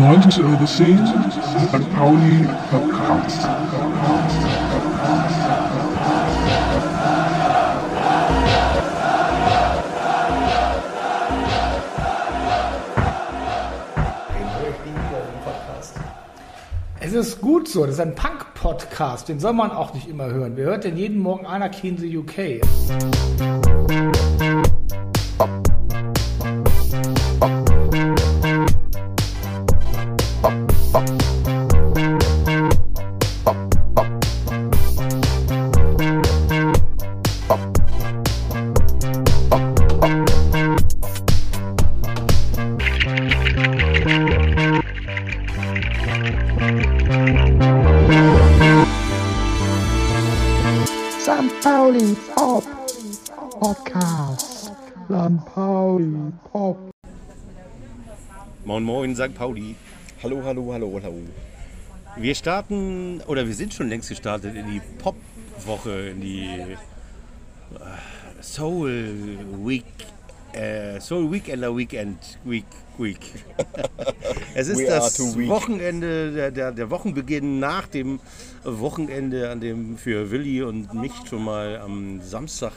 90s over the scene and Pauli Podcast. Es ist gut so, das ist ein Punk-Podcast, den soll man auch nicht immer hören. Wer hört denn jeden Morgen Anarchy in the UK? St. Pauli. Hallo, hallo, hallo, hallo. Wir starten, oder wir sind schon längst gestartet in die Pop-Woche, in die äh, Soul Week, äh, Soul Weekender Weekend Week Week. es ist das. Wochenende, der, der, der Wochenbeginn nach dem Wochenende, an dem für Willi und mich schon mal am Samstag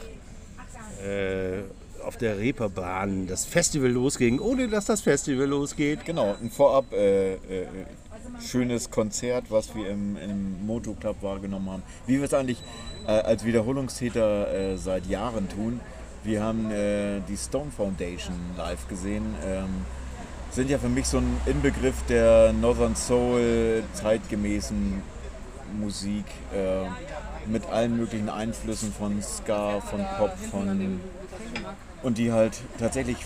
äh, auf der Reeperbahn das Festival losging, ohne dass das Festival losgeht. Genau, ein vorab äh, äh, schönes Konzert, was wir im, im Moto Club wahrgenommen haben. Wie wir es eigentlich äh, als Wiederholungstäter äh, seit Jahren tun. Wir haben äh, die Stone Foundation live gesehen. Ähm, sind ja für mich so ein Inbegriff der Northern Soul zeitgemäßen Musik äh, mit allen möglichen Einflüssen von Ska, von Pop, von und die halt tatsächlich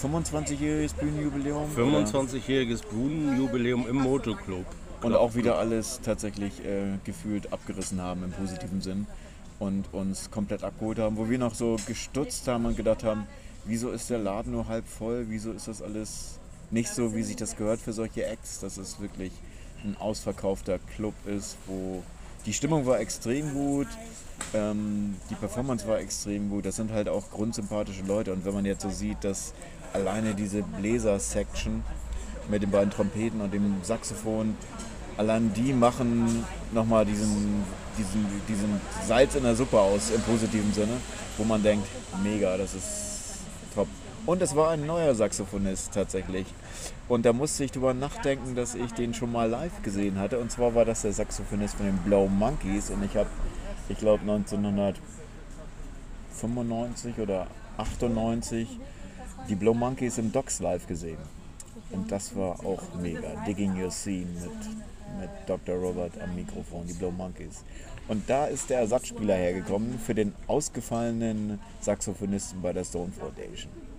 25-jähriges Bühnenjubiläum oder? 25-jähriges Bühnenjubiläum im Motoclub. und auch wieder alles tatsächlich äh, gefühlt abgerissen haben im positiven Sinn und uns komplett abgeholt haben, wo wir noch so gestutzt haben und gedacht haben, wieso ist der Laden nur halb voll, wieso ist das alles nicht so, wie sich das gehört für solche Acts, dass es wirklich ein ausverkaufter Club ist, wo die Stimmung war extrem gut, ähm, die Performance war extrem gut, das sind halt auch grundsympathische Leute und wenn man jetzt so sieht, dass alleine diese Bläser-Section mit den beiden Trompeten und dem Saxophon. Allein die machen nochmal diesen, diesen, diesen Salz in der Suppe aus im positiven Sinne, wo man denkt, mega, das ist top. Und es war ein neuer Saxophonist tatsächlich. Und da musste ich drüber nachdenken, dass ich den schon mal live gesehen hatte. Und zwar war das der Saxophonist von den Blow Monkeys. Und ich habe, ich glaube 1995 oder 98 die Blow Monkeys im Docks live gesehen. Und das war auch mega. Digging Your Scene mit, mit Dr. Robert am Mikrofon, die Blow Monkeys. Und da ist der Ersatzspieler hergekommen für den ausgefallenen Saxophonisten bei der Stone Foundation.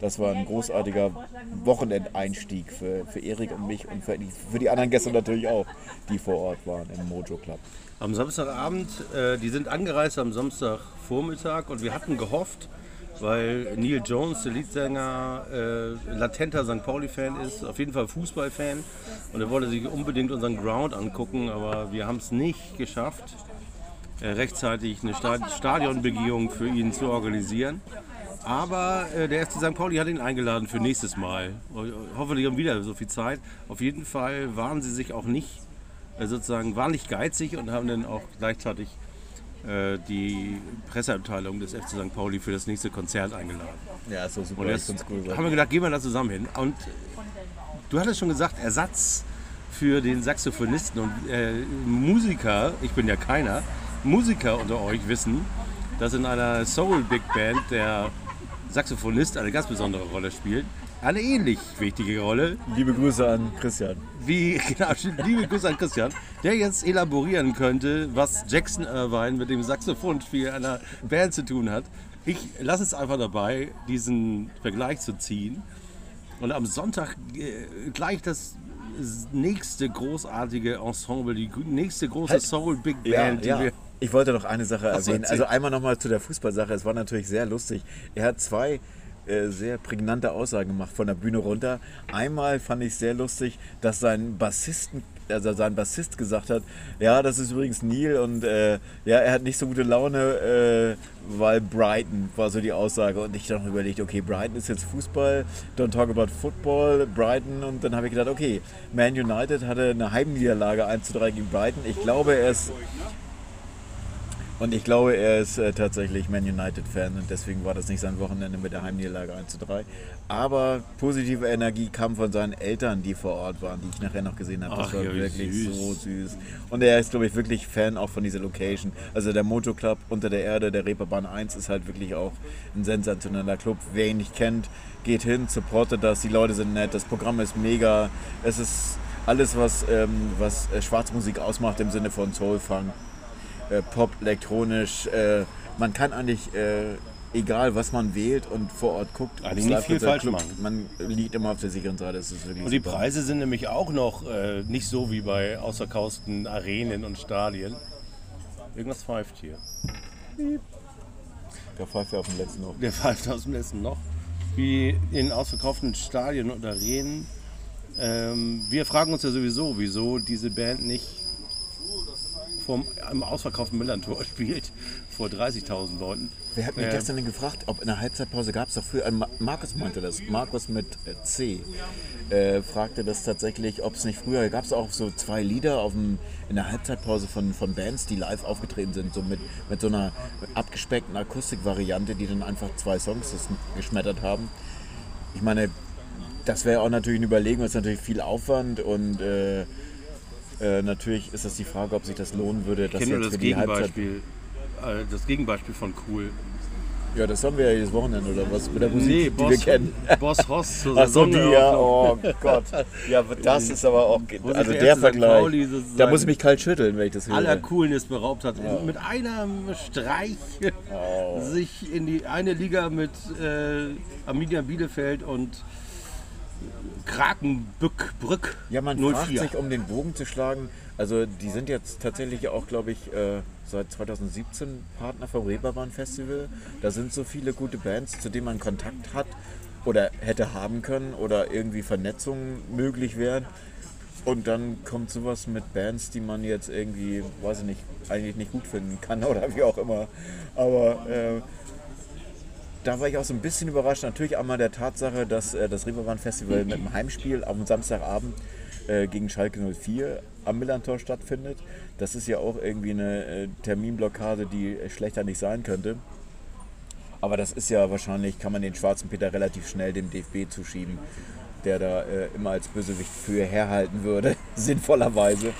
Das war ein großartiger Wochenendeinstieg für, für Erik und mich und für die, für die anderen Gäste natürlich auch, die vor Ort waren im Mojo Club. Am Samstagabend, äh, die sind angereist am Samstagvormittag und wir hatten gehofft, weil Neil Jones, der Leadsänger, äh, latenter St. Pauli-Fan ist, auf jeden Fall Fußballfan und er wollte sich unbedingt unseren Ground angucken, aber wir haben es nicht geschafft, äh, rechtzeitig eine Sta Stadionbegehung für ihn zu organisieren. Aber äh, der FC St. Pauli hat ihn eingeladen für nächstes Mal. Hoffentlich haben wir wieder so viel Zeit. Auf jeden Fall waren sie sich auch nicht äh, sozusagen waren nicht geizig und haben dann auch gleichzeitig äh, die Presseabteilung des FC St. Pauli für das nächste Konzert eingeladen. Ja, so super. Und jetzt haben wir gedacht, gehen wir da zusammen hin. Und du hattest schon gesagt, Ersatz für den Saxophonisten und äh, Musiker, ich bin ja keiner, Musiker unter euch wissen, dass in einer Soul Big Band der Saxophonist eine ganz besondere Rolle spielt. Eine ähnlich wichtige Rolle, Liebe Grüße an Christian. wie, genau, liebe Grüße an Christian, der jetzt elaborieren könnte, was Jackson Irvine mit dem Saxophonspiel einer Band zu tun hat. Ich lasse es einfach dabei, diesen Vergleich zu ziehen. Und am Sonntag äh, gleich das nächste großartige Ensemble, die nächste große Halt. Soul Big Ja, Band, die ja. wir. Ich wollte noch eine Sache erwähnen. Also einmal nochmal zu der Fußballsache. Es war natürlich sehr lustig. Er hat zwei äh, sehr prägnante Aussagen gemacht von der Bühne runter. Einmal fand ich sehr lustig, dass sein Bassisten also sein Bassist gesagt hat, ja, das ist übrigens Neil und äh, ja, er hat nicht so gute Laune, äh, weil Brighton war so die Aussage. Und ich dann überlegt, okay, Brighton ist jetzt Fußball, don't talk about Football, Brighton. Und dann habe ich gedacht, okay, Man United hatte eine Heimniederlage 1 zu 3 gegen Brighton. Ich glaube, er ist und ich glaube, er ist äh, tatsächlich Man United-Fan und deswegen war das nicht sein Wochenende mit der Heimniederlage 1 zu 3. Aber positive Energie kam von seinen Eltern, die vor Ort waren, die ich nachher noch gesehen habe. Das Ach war ja, wirklich süß. so süß. Und er ist, glaube ich, wirklich Fan auch von dieser Location. Also der Moto Club unter der Erde, der Reeperbahn 1, ist halt wirklich auch ein sensationeller Club. Wer ihn nicht kennt, geht hin, supportet das. Die Leute sind nett, das Programm ist mega. Es ist alles, was, ähm, was äh, Schwarzmusik ausmacht im Sinne von Soulfunk äh, Pop, elektronisch. Äh, man kann eigentlich, äh, egal was man wählt und vor Ort guckt, ob's nicht viel falsch Club, machen. Man liegt immer auf der sicheren Seite. Das ist wirklich Und die super. Preise sind nämlich auch noch äh, nicht so wie bei ausverkauften Arenen und Stadien. Irgendwas pfeift hier. Der pfeift ja auf dem letzten noch. Der pfeift aus dem letzten Loch. Wie in ausverkauften Stadien und Arenen. Ähm, wir fragen uns ja sowieso, wieso diese Band nicht vom, im ausverkauften Millantor spielt, vor 30.000 Leuten. Wer hat mich Ähm, gestern denn gefragt, ob in der Halbzeitpause gab es doch früher, äh, Ma- Markus meinte das, Markus mit äh, C, äh, fragte das tatsächlich, ob es nicht früher, gab es auch so zwei Lieder auf dem, in der Halbzeitpause von, von Bands, die live aufgetreten sind, so mit, mit so einer abgespeckten Akustikvariante, die dann einfach zwei Songs geschmettert haben. Ich meine, das wäre auch natürlich eine Überlegung, das ist natürlich viel Aufwand und äh, äh, natürlich ist das die Frage, ob sich das lohnen würde, das Ich kenne nur jetzt das für die Gegenbeispiel. äh, Das Gegenbeispiel von cool. Ja, das haben wir ja jedes Wochenende oder was mit der Musik, Nee, die Boss, wir kennen. Boss Hoss zur Ach so, die ja, oh Gott. Ja, das ist aber auch, also der der. Vergleich, Pauli da muss ich mich kalt schütteln, wenn ich das höre. aller Coolness beraubt hat. Mit einem Streich Oh. sich in die eine Liga mit äh, Arminia Bielefeld und Krakenbück Ja, man 04. fragt sich, um den Bogen zu schlagen, also die sind jetzt tatsächlich auch, glaube ich, äh, seit 2017 Partner vom Reeperbahn Festival. Da sind so viele gute Bands, zu denen man Kontakt hat oder hätte haben können oder irgendwie Vernetzungen möglich wären. Und dann kommt sowas mit Bands, die man jetzt irgendwie, weiß ich nicht, eigentlich nicht gut finden kann oder wie auch immer. Aber äh, da war ich auch so ein bisschen überrascht. Natürlich einmal der Tatsache, dass äh, das Reeperbahn Festival mit einem Heimspiel am Samstagabend äh, gegen Schalke 04 am Millantor stattfindet. Das ist ja auch irgendwie eine äh, Terminblockade, die schlechter nicht sein könnte. Aber das ist ja wahrscheinlich, kann man den schwarzen Peter relativ schnell dem DFB zuschieben, der da äh, immer als Bösewicht für herhalten würde, sinnvollerweise.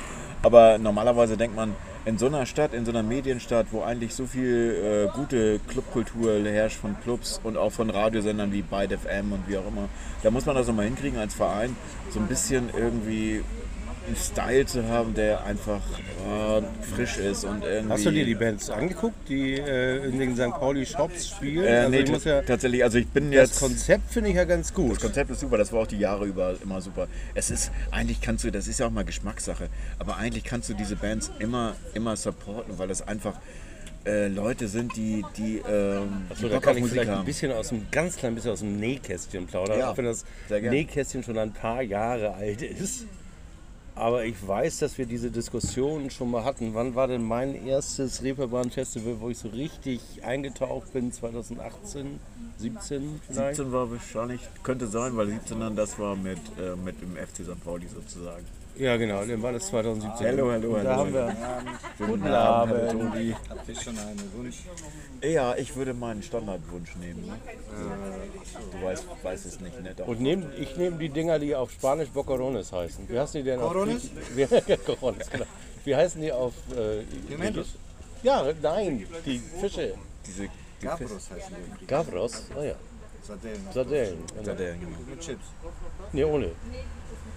Aber normalerweise denkt man, in so einer Stadt, in so einer Medienstadt, wo eigentlich so viel äh, gute Clubkultur herrscht von Clubs und auch von Radiosendern wie Byte FM und wie auch immer, da muss man das nochmal hinkriegen als Verein, so ein bisschen irgendwie einen Style zu haben, der einfach äh, frisch ist und irgendwie... Hast du dir die Bands angeguckt, die äh, in den St. Pauli Shops spielen? Äh, Also nee, ich muss ja, tatsächlich, also ich bin das jetzt... Konzept finde ich ja ganz gut. Das Konzept ist super, das war auch die Jahre über immer super. Es ist, eigentlich kannst du, das ist ja auch mal Geschmackssache, aber eigentlich kannst du diese Bands immer, immer supporten, weil das einfach äh, Leute sind, die, die, ähm, die So, da kann ich Musik vielleicht ein haben. bisschen aus dem, ganz klein bisschen aus dem Nähkästchen plaudern, Ja, auch wenn das. Nähkästchen schon ein paar Jahre alt ist. Aber ich weiß, dass wir diese Diskussion schon mal hatten. Wann war denn mein erstes Reeperbahn-Festival, wo ich so richtig eingetaucht bin? 2018, 17 vielleicht? 17 war wahrscheinlich, könnte sein, weil 17 dann das war mit, äh, mit dem FC St. Pauli sozusagen. Ja, genau, dann war das 2017. Hallo, hallo, Und Da hallo. haben wir Guten Abend. Hallo, Tobi. Habt ihr schon einen Wunsch? Ja, ich würde meinen Standardwunsch nehmen. Ne? Du weißt, weißt es nicht, ne? Doch. Und nehm, ich nehme die Dinger, die auf Spanisch Bocarones heißen. Wie heißen die denn Corones? auf Wie, Corones, genau. Wie heißen die auf äh, Pimentos. Ja, nein, die Fische. Diese die Gabros heißen die. Gavros, oh ja. Sardellen. Sardellen. Genau. Sardellen, genau. Mit Chips. Nee, ohne.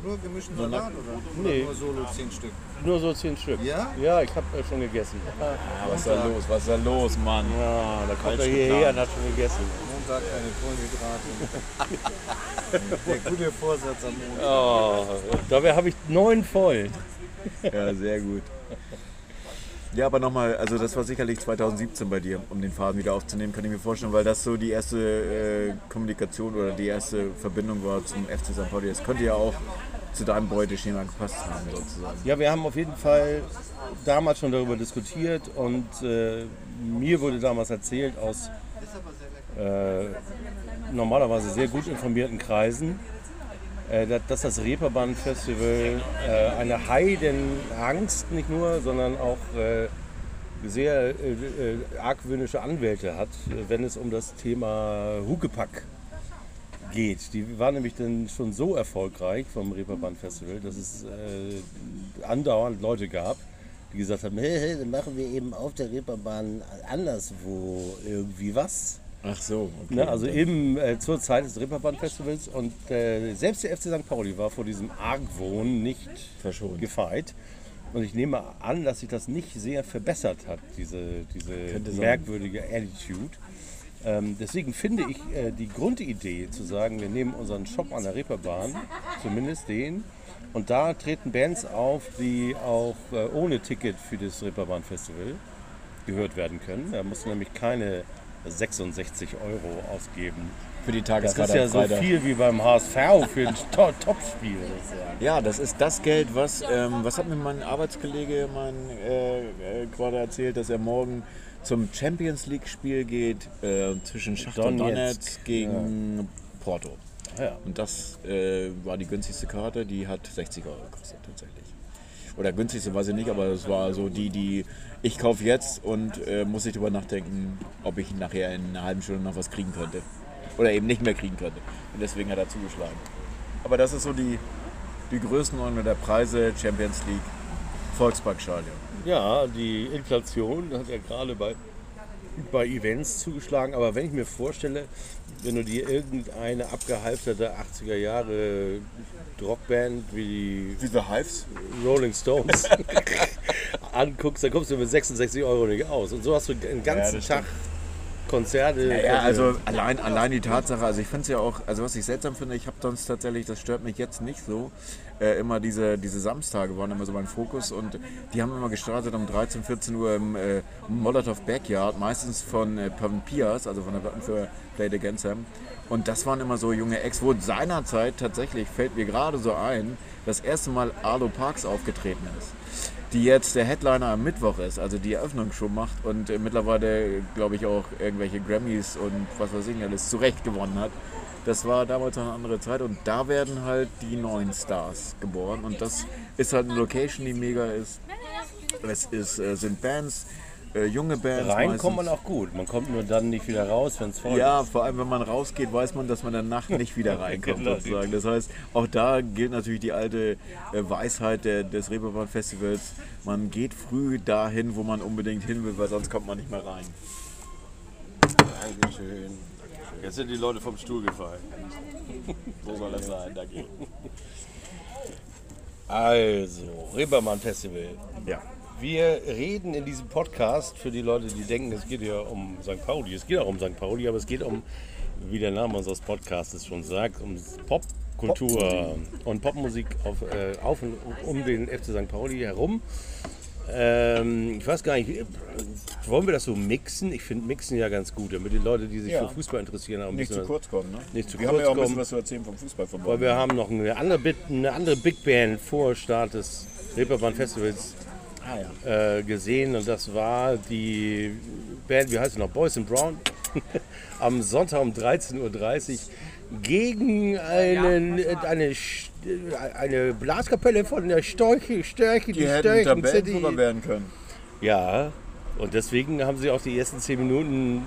Nur gemischten Salat oder? Nee. Oder nur solo 10 Stück? Nur so zehn Stück. Ja? Ja, ich habe äh, schon gegessen. Ah, was ist da los? Was ist da los, Mann? Ja, da kommt er hierher und hat schon gegessen. Montag keine Kohlenhydrate. Der gute Vorsatz am Montag. Oh, dabei habe ich neun voll. Ja, sehr gut. Ja, aber nochmal, also das war sicherlich 2017 bei dir, um den Faden wieder aufzunehmen, kann ich mir vorstellen, weil das so die erste äh, Kommunikation oder die erste Verbindung war zum FC St. Pauli. Das könnte ja auch zu deinem Beuteschema gepasst haben, sozusagen. Ja, wir haben auf jeden Fall damals schon darüber diskutiert und äh, mir wurde damals erzählt aus äh, normalerweise sehr gut informierten Kreisen, dass- dass das Reeperbahn-Festival äh, eine Heidenangst nicht nur, sondern auch äh, sehr äh, äh, argwöhnische Anwälte hat, äh, wenn es um das Thema Huckepack geht. Die waren nämlich dann schon so erfolgreich vom Reeperbahn Festival, dass es äh, andauernd Leute gab, die gesagt haben, hey, hey, dann machen wir eben auf der Reeperbahn anderswo irgendwie was. Ach so, okay. Ne, also eben äh, zur Zeit des Reeperbahn-Festivals und äh, selbst der FC St. Pauli war vor diesem Argwohn nicht Verschont. gefeit. Und ich nehme an, dass sich das nicht sehr verbessert hat, diese, diese merkwürdige Attitude. Ähm, deswegen finde ich äh, die Grundidee zu sagen, wir nehmen unseren Shop an der Reeperbahn, zumindest den, und da treten Bands auf, die auch äh, ohne Ticket für das Reeperbahn-Festival gehört werden können. Da musst du nämlich keine 66 Euro ausgeben. Für die Das Tageskarte ist ja so viel wie beim HSV für ein To- Topspiel. Ja, das ist das Geld, was, ähm, was hat mir mein Arbeitskollege mein, äh, äh, gerade erzählt, dass er morgen zum Champions League Spiel geht äh, zwischen Schachter Donetsk, Donetsk gegen Porto. Ah Ja. Und das äh, war die günstigste Karte, die hat 60 Euro gekostet tatsächlich. Oder günstigste weiß ich nicht, aber es war so die, die ich kaufe jetzt und äh, muss ich darüber nachdenken, ob ich nachher in einer halben Stunde noch was kriegen könnte. Oder eben nicht mehr kriegen könnte. Und deswegen hat er zugeschlagen. Aber das ist so die, die Größenordnung der Preise Champions League Volksparkstadion. Ja, die Inflation hat ja gerade bei, bei Events zugeschlagen. Aber wenn ich mir vorstelle, wenn du dir irgendeine abgehalfterte 80er Jahre Rockband wie Diese Hives? die Rolling Stones anguckst, dann kommst du mit 66 Euro nicht aus. Und so hast du einen ganzen das Tag Konzerte. Ja, ja, also allein, allein die Tatsache, also ich finde es ja auch, also was ich seltsam finde, ich habe sonst tatsächlich, das stört mich jetzt nicht so, äh, immer diese, diese Samstage waren immer so mein Fokus und die haben immer gestartet um 13, 14 Uhr im äh, Molotov Backyard, meistens von äh, Pavan Pias, also von der Platten für Play It Against Them. Und das waren immer so junge Ex, wo seinerzeit tatsächlich, fällt mir gerade so ein, das erste Mal Arlo Parks aufgetreten ist die jetzt der Headliner am Mittwoch ist, also die Eröffnungsshow macht und äh, mittlerweile, glaube ich, auch irgendwelche Grammys und was weiß ich alles zurecht gewonnen hat. Das war damals eine andere Zeit und da werden halt die neuen Stars geboren und das ist halt eine Location, die mega ist. Es ist, äh, sind Bands, äh, junge Bands. Rein meistens. kommt man auch gut. Man kommt nur dann nicht wieder raus, wenn es voll Ja, ist. vor allem wenn man rausgeht, weiß man, dass man in der Nacht nicht wieder reinkommt Genau. sozusagen. Das heißt, auch da gilt natürlich die alte äh, Weisheit der, des Reeperbahn Festivals. Man geht früh dahin, wo man unbedingt hin will, weil sonst kommt man nicht mehr rein. Dankeschön. Jetzt sind die Leute vom Stuhl gefallen. So soll das sein. Danke. Also, Reeperbahn Festival. Ja. Wir reden in diesem Podcast für die Leute, die denken, es geht ja um St. Pauli. Es geht auch um St. Pauli, aber es geht um, wie der Name unseres Podcasts schon sagt, um Popkultur und Popmusik auf, äh, auf und um den FC St. Pauli herum. Ähm, ich weiß gar nicht, wollen wir das so mixen? Ich finde Mixen ja ganz gut, damit die Leute, die sich Ja. für Fußball interessieren, auch ein Nicht zu kurz kommen, ne? Nicht zu Wir kurz haben ja auch ein bisschen was zu erzählen vom Fußball von weil wir haben noch eine andere, eine andere Big Band vor Start des Reeperbahn Festivals Ah, ja. äh, gesehen und das war die Band, wie heißt sie noch, Boys and Brown, am Sonntag um 13.30 Uhr gegen einen, äh, eine, eine Blaskapelle von der Storche, Störche, Die hätten Störchen Tabellenführer werden können. Ja, und deswegen haben sie auch die ersten zehn Minuten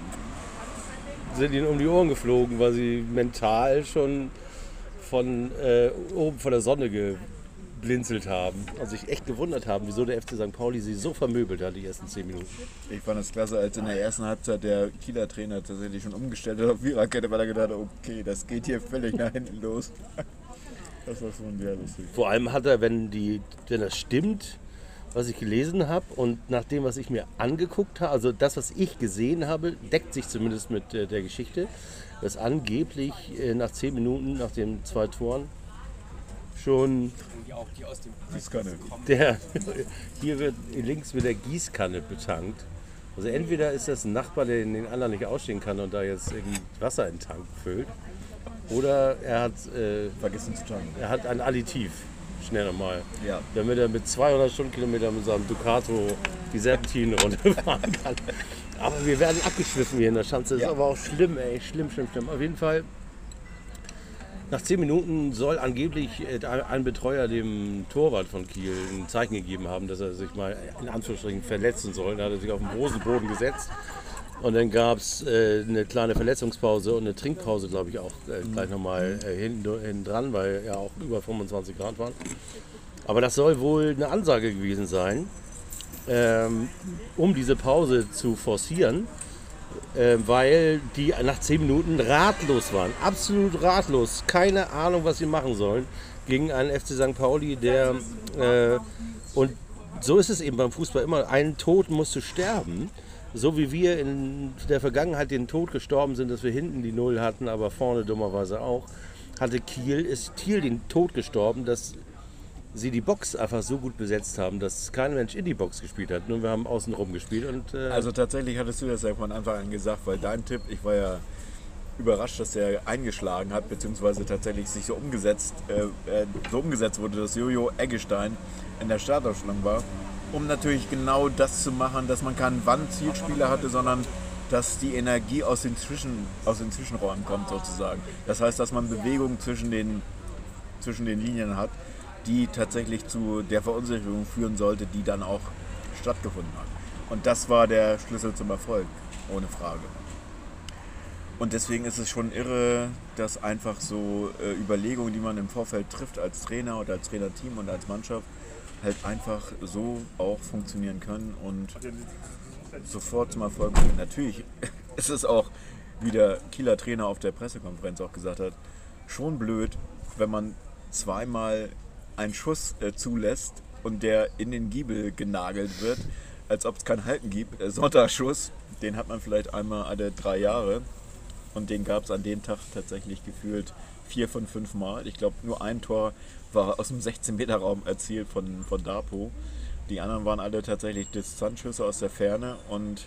sind ihnen um die Ohren geflogen, weil sie mental schon von äh, oben von der Sonne geblinzelt haben und sich echt gewundert haben, wieso der FC St. Pauli sie so vermöbelt hat, die ersten zehn Minuten. Ich fand es klasse, als in der ersten Halbzeit der Kieler Trainer tatsächlich schon umgestellt hat auf Viererkette, weil er gedacht hat, okay, das geht hier völlig nach hinten los. Das war schon sehr lustig. Vor allem hat er, wenn, die, wenn das stimmt, was ich gelesen habe und nach dem, was ich mir angeguckt habe, also das, was ich gesehen habe, deckt sich zumindest mit äh, der Geschichte, dass angeblich äh, nach zehn Minuten, nach den zwei Toren, schon Gießkanne. der hier wird links mit der Gießkanne betankt. Also entweder ist das ein Nachbar, der den anderen nicht ausstehen kann und da jetzt irgendwie Wasser in den Tank füllt, oder er hat, äh, Vergessen zu tanken. er hat ein Additiv, schnell nochmal, Ja. damit er mit 200 Stundenkilometern mit seinem Ducato die Serpentinen runterfahren kann. Aber wir werden abgeschwiffen hier in der Schanze. Das Ja. ist aber auch schlimm, ey. Schlimm, schlimm, schlimm. Auf jeden Fall, nach 10 Minuten soll angeblich äh, ein Betreuer dem Torwart von Kiel ein Zeichen gegeben haben, dass er sich mal in Anführungsstrichen verletzen soll. Da hat er sich auf den Hosenboden gesetzt. Und dann gab es äh, eine kleine Verletzungspause und eine Trinkpause, glaube ich, auch äh, gleich nochmal äh, hinten, hinten dran, weil ja auch über 25 Grad waren. Aber das soll wohl eine Ansage gewesen sein, ähm, um diese Pause zu forcieren, äh, weil die nach 10 Minuten ratlos waren. Absolut ratlos. Keine Ahnung, was sie machen sollen gegen einen FC St. Pauli, der. Äh, und so ist es eben beim Fußball immer. Ein Tod musste sterben. So wie wir in der Vergangenheit den Tod gestorben sind, dass wir hinten die Null hatten, aber vorne dummerweise auch, hatte Kiel, ist Kiel den Tod gestorben, dass sie die Box einfach so gut besetzt haben, dass kein Mensch in die Box gespielt hat. Nur wir haben außen rum gespielt und äh, Also tatsächlich hattest du das ja von Anfang an gesagt, weil dein Tipp, ich war ja überrascht, dass er eingeschlagen hat, beziehungsweise tatsächlich sich so umgesetzt, äh, äh, so umgesetzt wurde, dass Jojo Eggestein in der Startaufstellung war, um natürlich genau das zu machen, dass man keinen Wand-Zielspieler hatte, sondern dass die Energie aus den, Zwischen, aus den Zwischenräumen kommt sozusagen. Das heißt, dass man Bewegung zwischen den, zwischen den Linien hat, die tatsächlich zu der Verunsicherung führen sollte, die dann auch stattgefunden hat. Und das war der Schlüssel zum Erfolg, ohne Frage. Und deswegen ist es schon irre, dass einfach so äh, Überlegungen, die man im Vorfeld trifft als Trainer oder als Trainerteam und als Mannschaft, halt einfach so auch funktionieren können und sofort zum Erfolg bringen. Natürlich ist es auch, wie der Kieler Trainer auf der Pressekonferenz auch gesagt hat, schon blöd, wenn man zweimal einen Schuss äh, zulässt und der in den Giebel genagelt wird, als ob es kein Halten gibt. Äh, Sonntagsschuss, den hat man vielleicht einmal alle drei Jahre und den gab es an dem Tag tatsächlich gefühlt vier von fünf Mal. Ich glaube, nur ein Tor war aus dem 16-Meter-Raum erzielt von, von Dapo. Die anderen waren alle tatsächlich Distanzschüsse aus der Ferne und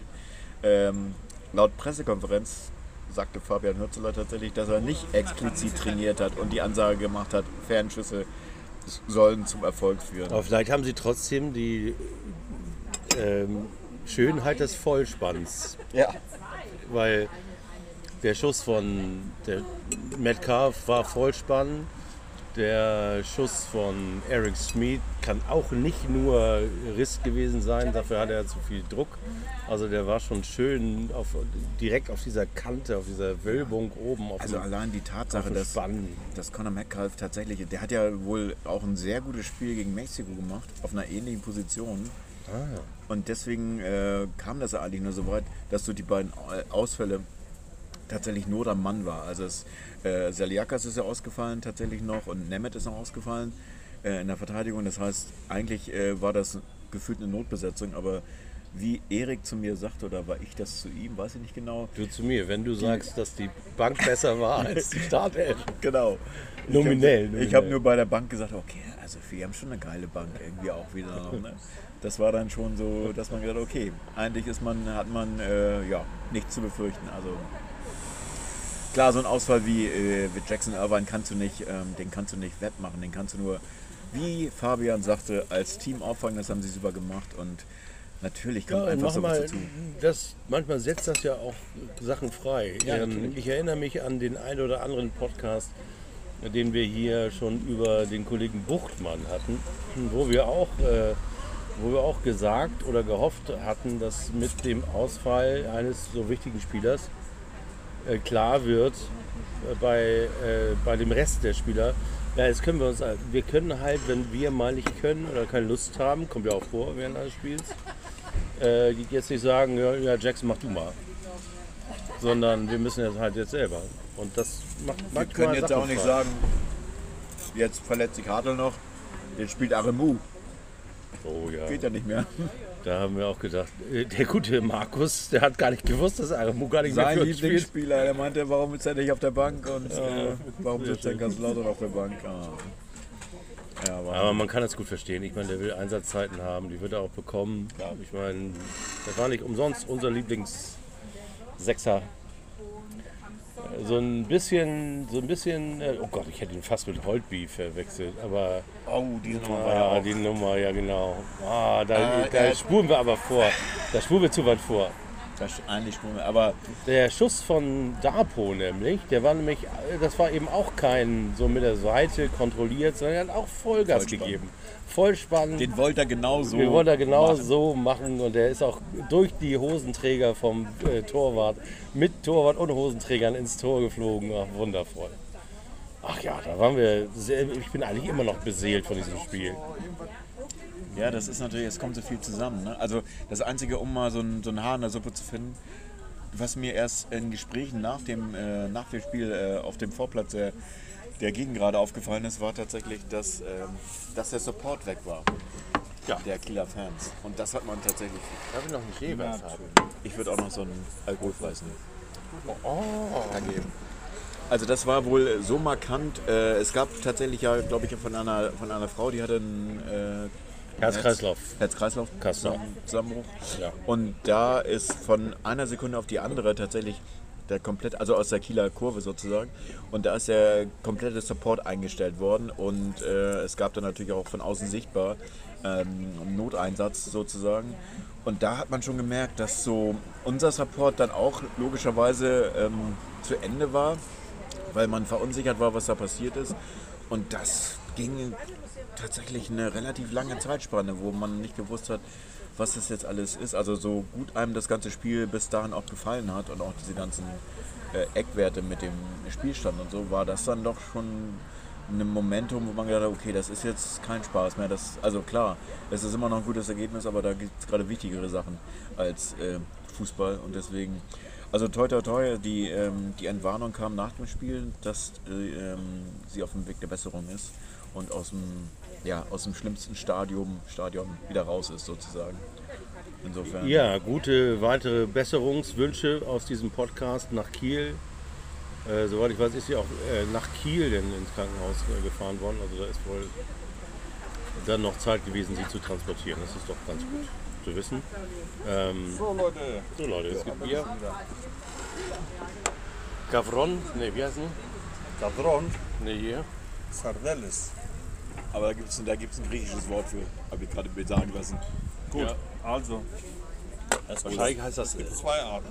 ähm, laut Pressekonferenz sagte Fabian Hürzeler tatsächlich, dass er nicht explizit trainiert hat und die Ansage gemacht hat, Fernschüsse sollen zum Erfolg führen. Aber vielleicht haben sie trotzdem die ähm, Schönheit des Vollspanns. Ja. Weil der Schuss von der Metcalf war Vollspann. Der Schuss von Eric Smith kann auch nicht nur Riss gewesen sein, dafür hatte er zu viel Druck. Also der war schon schön auf, direkt auf dieser Kante, auf dieser Wölbung oben. Auf Also dem- allein die Tatsache, dass, dass Conor Metcalf tatsächlich, der hat ja wohl auch ein sehr gutes Spiel gegen Mexiko gemacht, auf einer ähnlichen Position. Und deswegen äh, kam das ja eigentlich nur so weit, dass so die beiden Au- Ausfälle tatsächlich Not am Mann war. Also es, äh, Saliakas ist ja ausgefallen tatsächlich noch und Nemeth ist noch ausgefallen äh, in der Verteidigung. Das heißt, eigentlich äh, war das gefühlt eine Notbesetzung, aber wie Erik zu mir sagte, oder war ich das zu ihm, weiß ich nicht genau. Du zu mir, wenn du sagst, dass die Bank besser war als die Startelf. Genau. Nominell, Ich habe nur bei der Bank gesagt, okay, also wir haben schon eine geile Bank irgendwie auch wieder noch. Ne? Das war dann schon so, dass man gesagt hat, okay, eigentlich ist man, hat man äh, ja, nichts zu befürchten. Also klar, so ein Ausfall wie, äh, Jackson Irvine kannst du nicht, ähm, den kannst du nicht wettmachen, den kannst du nur, wie Fabian sagte, als Team auffangen, das haben sie super gemacht und natürlich kommt Ja, einfach so was manchmal, dazu. das, manchmal setzt das ja auch Sachen frei. Ja, ähm, ich erinnere mich an den einen oder anderen Podcast, den wir hier schon über den Kollegen Buchtmann hatten, wo wir auch, äh, wo wir auch gesagt oder gehofft hatten, dass mit dem Ausfall eines so wichtigen Spielers äh, klar wird äh, bei, äh, bei dem Rest der Spieler, ja, jetzt können wir uns, wir können halt, wenn wir mal nicht können oder keine Lust haben, kommt ja auch vor während eines Spiels, äh, jetzt nicht sagen, ja, ja, Jackson, mach du mal. Sondern wir müssen jetzt halt jetzt selber. Und das macht Wir manchmal können jetzt Sachen auch nicht frei. sagen, jetzt verletzt sich Hartl noch, jetzt spielt Aremu. Oh ja, Geht ja nicht mehr. Da haben wir auch gedacht, äh, der gute Markus, der hat gar nicht gewusst, dass Aramu gar nicht mehr Sein für uns spielt. Lieblingsspieler, der meinte, warum ist er nicht auf der Bank und äh, warum sitzt er in Kaiserslautern auf der Bank? Ah. Ja, aber Aber man kann das gut verstehen. Ich meine, der will Einsatzzeiten haben, die wird er auch bekommen. Ich meine, das war nicht umsonst unser Lieblingssechser. So ein bisschen, so ein bisschen, äh, oh Gott, ich hätte ihn fast mit Holtby verwechselt, aber oh, diese Nummer war ja ah, auch. die Nummer, ja genau. Ah, da, Äh, da äh, spuren wir aber vor. Da spuren wir zu weit vor. Das eigentlich Sprung, aber Der Schuss von Dapo nämlich, der war nämlich, das war eben auch kein so mit der Seite kontrolliert, sondern er hat auch Vollgas Vollspann. gegeben. Vollspann. den wollte er genau so. wir wollen da genau machen. so machen und der ist auch durch die Hosenträger vom äh, Torwart mit Torwart und Hosenträgern ins Tor geflogen. Ach, wundervoll. Ach ja, da waren wir sehr, ich bin eigentlich immer noch beseelt von diesem Spiel. Ja, das ist natürlich, es kommt so viel zusammen. Ne? Also das Einzige, um mal so ein, so ein Haar in der Suppe zu finden, was mir erst in Gesprächen nach dem, äh, nach dem Spiel äh, auf dem Vorplatz der, der Gegend gerade aufgefallen ist, war tatsächlich, dass, ähm, dass der Support weg war. Ja. Der Kieler Fans. Und das hat man tatsächlich. Darf ich noch einen Jeweils haben? Ich würde auch noch so einen alkoholfreies nehmen. Oh, geben. Also das war wohl so markant. Äh, es gab tatsächlich ja, glaube ich, von einer, von einer Frau, die hatte einen äh, Herz-Kreislauf. Herz-Kreislauf Kreislauf. Zusammenbruch. Ja. Und da ist von einer Sekunde auf die andere tatsächlich der komplett, also aus der Kieler Kurve sozusagen. Und da ist der komplette Support eingestellt worden und äh, es gab dann natürlich auch von außen sichtbar ähm, Noteinsatz sozusagen. Und da hat man schon gemerkt, dass so unser Support dann auch logischerweise ähm, zu Ende war, weil man verunsichert war, was da passiert ist. Und das ging tatsächlich eine relativ lange Zeitspanne, wo man nicht gewusst hat, was das jetzt alles ist. Also so gut einem das ganze Spiel bis dahin auch gefallen hat und auch diese ganzen äh, Eckwerte mit dem Spielstand und so, war das dann doch schon ein Momentum, wo man gedacht hat, okay, das ist jetzt kein Spaß mehr. Das, also klar, es ist immer noch ein gutes Ergebnis, aber da gibt es gerade wichtigere Sachen als äh, Fußball und deswegen, also toi toi toi, die, ähm, die Entwarnung kam nach dem Spiel, dass äh, ähm, sie auf dem Weg der Besserung ist und aus dem, ja, aus dem schlimmsten Stadium, Stadion wieder raus ist sozusagen. Insofern. Ja, gute weitere Besserungswünsche aus diesem Podcast nach Kiel. Äh, soweit ich weiß, ist sie auch äh, nach Kiel denn ins Krankenhaus äh, gefahren worden. Also da ist wohl dann noch Zeit gewesen, sie zu transportieren. Das ist doch ganz gut zu wissen. Ähm, So Leute, so Leute, es gibt Bier. Gavron, ne, wie heißt? Cadron, Ne, hier. Sardeles. Aber da gibt es da gibt's ein griechisches Wort für, habe ich gerade sagen lassen. Gut, Ja. also, Wahrscheinlich heißt das, es äh, gibt zwei Arten.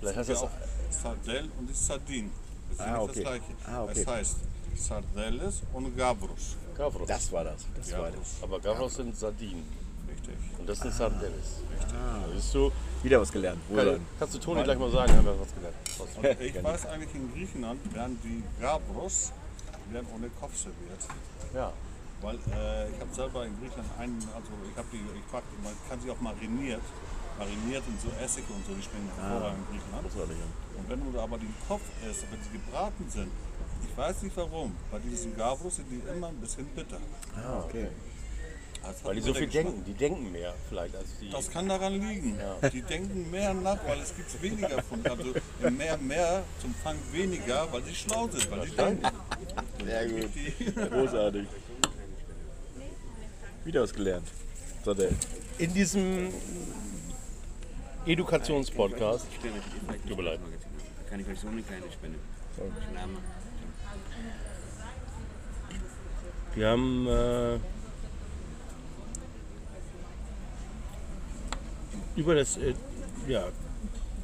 vielleicht heißt Es das auch Sardell und die Sardin. Das ist Ah, nicht okay. das gleiche. Ah, okay. Es heißt Sardeles und Gavros. Gavros. Das war das. Das war das. Aber Gavros sind Sardinen. Richtig. Und das sind Sardeles. Ah. Siehst du, Wieder was gelernt. Kann, kannst du Toni gleich mal sagen, haben wir was gelernt. Was- ich weiß eigentlich, in Griechenland werden die Gavros werden ohne Kopf serviert. Ja. Weil äh, ich habe selber in Griechenland einen, also ich habe die, ich die- man kann sie auch mariniert, mariniert in so Essig und so, die schmecken hervorragend in Griechenland. Und wenn du aber den Kopf isst, wenn sie gebraten sind, ich weiß nicht warum, bei diesen Gavros sind die immer ein bisschen bitter. Ah, okay. Hat Weil die so viel denken. Die denken mehr vielleicht als die. Das kann daran liegen. Die denken mehr nach, weil es gibt weniger von. Also mehr, mehr zum Fang weniger, weil sie schlau sind, weil sie denken. Sehr gut. Großartig. Wieder was gelernt. Sardell. In diesem Edukationspodcast. Tut mir leid. Kann ich euch so eine kleine Spende? Name. Wir haben äh, über das äh, ja,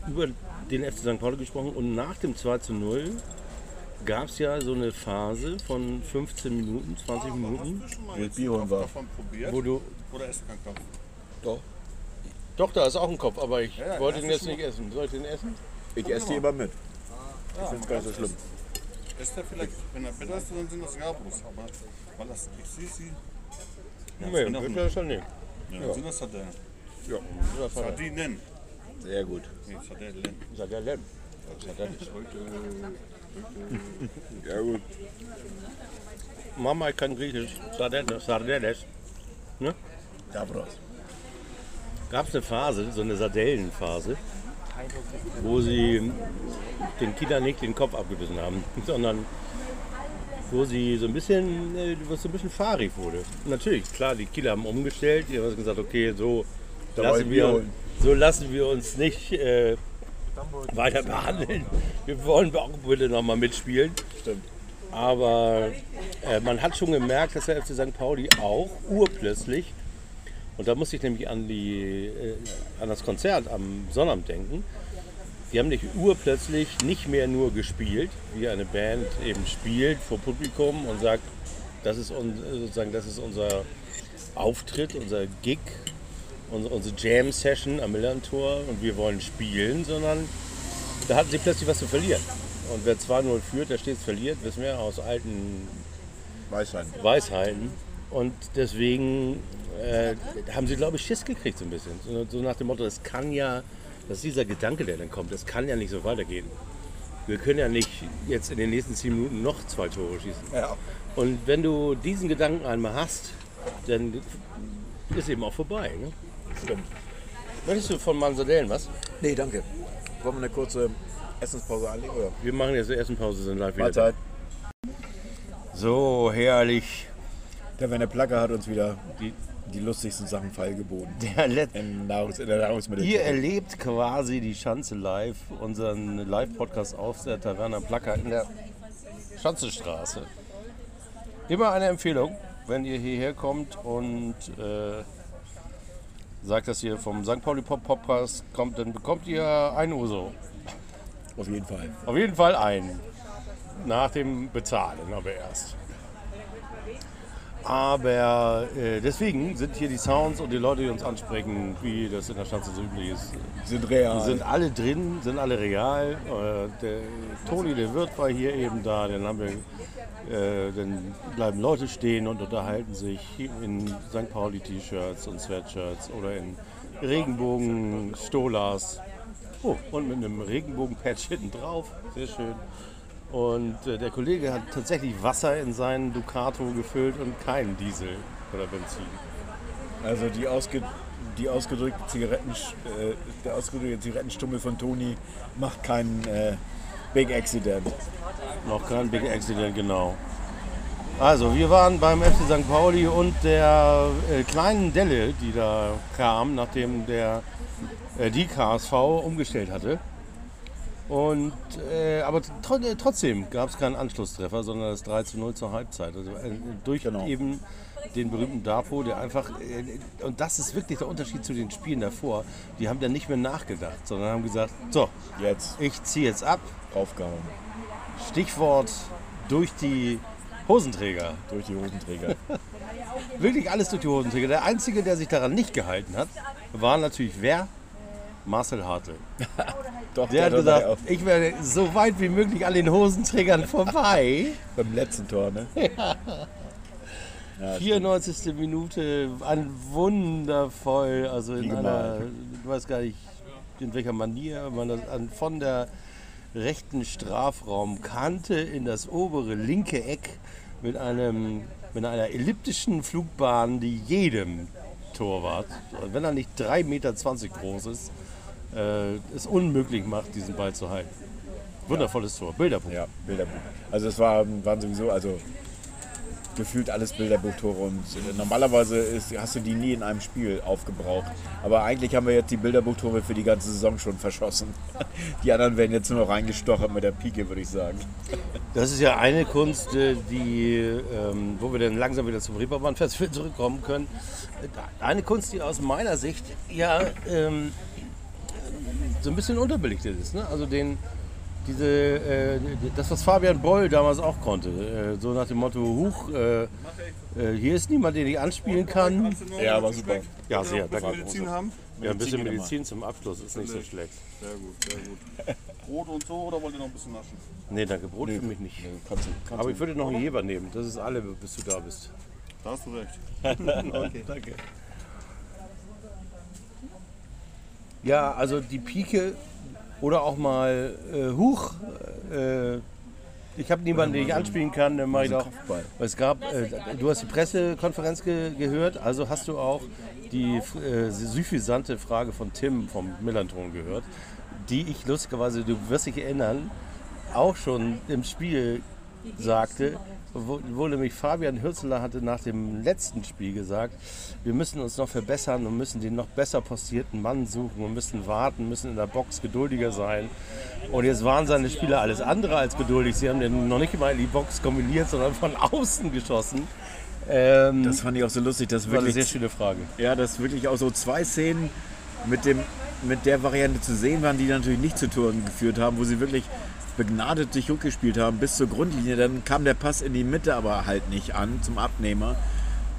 über den FC St. Pauli gesprochen und nach dem 2 zu 0 gab es ja so eine Phase von 15 Minuten, 20 Minuten, Wo holen Kopf war. davon probiert? wo du Oder ist kein Kopf? doch da ist auch ein Kopf, aber ich Ja, wollte das den jetzt nicht essen. Soll ich den essen? Ich esse die immer mit. Ja, finde es gar nicht so schlimm. Ist der vielleicht, wenn er bitter ist, dann sind das Gabros. Aber weil das, ich sehe sie. Ja, Nee, sind, ich das, würde das schon nehmen. ja, sind das Sardellen? Ja, das war Sardinen. Sehr gut. Nee, Sardellen. Sardellen. Sardellen. Ja gut. Mama kann Griechisch. Sardelles. Ne? Gavros. gab es eine Phase, so eine Sardellenphase, wo sie den Kindern nicht den Kopf abgebissen haben, sondern wo sie so ein bisschen, äh, wo es so ein bisschen fahrig wurde. Natürlich, klar, die Kieler haben umgestellt, die haben gesagt, okay, so Da lassen wir wir, so lassen wir uns nicht äh, weiter behandeln. Wir wollen auch bitte nochmal mitspielen. Stimmt. Aber äh, man hat schon gemerkt, dass der FC St. Pauli auch urplötzlich, und da muss ich nämlich an, die, äh, an das Konzert am Sonnabend denken, die haben nicht urplötzlich nicht mehr nur gespielt, wie eine Band eben spielt vor Publikum und sagt, das ist, un, sozusagen, das ist unser Auftritt, unser Gig, unsere, unsere Jam-Session am Millantor und wir wollen spielen, sondern da hatten sie plötzlich was zu verlieren. Und wer 2-0 führt, der stets verliert, wissen wir aus alten Weisheit. Weisheiten. Und deswegen äh, haben sie, glaube ich, Schiss gekriegt so ein bisschen. So, so nach dem Motto, es kann ja, das ist dieser Gedanke, der dann kommt, es kann ja nicht so weitergehen. Wir können ja nicht jetzt in den nächsten zehn Minuten noch zwei Tore schießen. Ja. Und wenn du diesen Gedanken einmal hast, dann ist eben auch vorbei. Ne? Stimmt. Möchtest du von Mansadellen was? Nee, danke. Wollen wir eine kurze Essenspause einlegen? Oder? Wir machen jetzt die Essenpause, sind live wieder. Mahlzeit. So herrlich. Der Werner Placker hat uns wieder die, die lustigsten Sachen feilgeboten. Der Let In, Nahrungs in der Nahrungsmittel. Ihr erlebt quasi die Schanze live, unseren Live-Podcast auf der Taverna Placker in der Schanzestraße. Immer eine Empfehlung, wenn ihr hierher kommt und äh, sagt, dass ihr vom St. Pauli Pop Podcast kommt, dann bekommt ihr ein Uso. Auf jeden Fall. Auf jeden Fall ein. Nach dem Bezahlen aber erst. Aber äh, deswegen sind hier die Sounds und die Leute, die uns ansprechen, wie das in der Stadt so üblich ist, Sind real. sind alle drin, sind alle real. Äh, der Toni, der Wirt, war hier eben da. Dann haben wir, äh, dann bleiben Leute stehen und unterhalten sich in St. Pauli T-Shirts und Sweatshirts oder in Regenbogen Stolas. Oh, und mit einem Regenbogen-Patch hinten drauf. Sehr schön. Und äh, der Kollege hat tatsächlich Wasser in seinen Ducato gefüllt und keinen Diesel oder Benzin. Also die, ausge, die ausgedrückte Zigaretten, äh, der ausgedrückte Zigarettenstummel von Toni macht keinen äh, Big Accident. Noch kein Big Accident, genau. Also, wir waren beim FC St. Pauli und der äh, kleinen Delle, die da kam, nachdem der äh, die KSV umgestellt hatte. Und, äh, aber tro äh, trotzdem gab es keinen Anschlusstreffer, sondern das 3 zu 0 zur Halbzeit. Also äh, durch Genau. eben den berühmten Dapo, der einfach, äh, und das ist wirklich der Unterschied zu den Spielen davor, die haben dann nicht mehr nachgedacht, sondern haben gesagt, so, Jetzt ich ziehe jetzt ab, draufgehauen. Stichwort durch die Hosenträger. Durch die Hosenträger. Wirklich alles durch die Hosenträger. Der Einzige, der sich daran nicht gehalten hat, war natürlich wer? Marcel Hartl. Doch, Der hat gesagt, ich werde so weit wie möglich an den Hosenträgern vorbei. beim letzten Tor, ne? Ja, 94. Minute, ein wundervoll, also in einer, ich weiß gar nicht in welcher Manier, man das an, von der rechten Strafraumkante in das obere linke Eck mit einem mit einer elliptischen Flugbahn, die jedem Torwart, wenn er nicht 3,20 Meter groß ist, äh, es unmöglich macht, diesen Ball zu halten. Wundervolles Tor, Bilderbuch. Ja, Bilderbuch. Also es war, waren sowieso, also gefühlt alles Bilderbuchtore und äh, normalerweise ist, hast du die nie in einem Spiel aufgebraucht. Aber eigentlich haben wir jetzt die Bilderbuchtore für die ganze Saison schon verschossen. Die anderen werden jetzt nur noch reingestochert mit der Pike, würde ich sagen. Das ist ja eine Kunst, äh, die, ähm, wo wir dann langsam wieder zum Reeperbahn-Festival zurückkommen können. Eine Kunst, die aus meiner Sicht ja ähm, so ein bisschen unterbelichtet ist. Ne? Also den, diese, äh, das, was Fabian Boll damals auch konnte. Äh, so nach dem Motto, huch, äh, äh, hier ist niemand, den ich anspielen kann. Ja, aber super. Ja, sehr, danke. Medizin haben? Ja, ein bisschen Medizin zum Abschluss ist nicht so schlecht. Sehr gut, sehr gut. Brot und so oder wollt ihr noch ein bisschen naschen? Nee, danke, Brot für mich nicht. Kannst du, kannst Aber ich würde noch einen Jeber nehmen. Das ist alle, bis du da bist. Da hast du recht. Okay, danke. Ja, also die Pike oder auch mal äh, Huch. Äh, ich habe niemanden, den ich anspielen kann, dann mache ich doch. Kopfball. Es gab, äh, du hast die Pressekonferenz ge gehört, also hast du auch die äh, suffisante Frage von Tim vom Millanton gehört, die ich lustigerweise, du wirst dich erinnern, auch schon im Spiel sagte, wo, nämlich Fabian Hürzeler hatte nach dem letzten Spiel gesagt, wir müssen uns noch verbessern und müssen den noch besser postierten Mann suchen und müssen warten, müssen in der Box geduldiger sein. Und jetzt waren seine Spieler alles andere als geduldig. Sie haben den noch nicht mal in die Box kombiniert, sondern von außen geschossen. Ähm, Das fand ich auch so lustig, dass war eine wirklich sehr schöne Frage. Ja, dass wirklich auch so zwei Szenen mit, dem, mit der Variante zu sehen waren, die natürlich nicht zu Toren geführt haben, wo sie wirklich begnadet sich rückgespielt haben bis zur Grundlinie. Dann kam der Pass in die Mitte aber halt nicht an zum Abnehmer.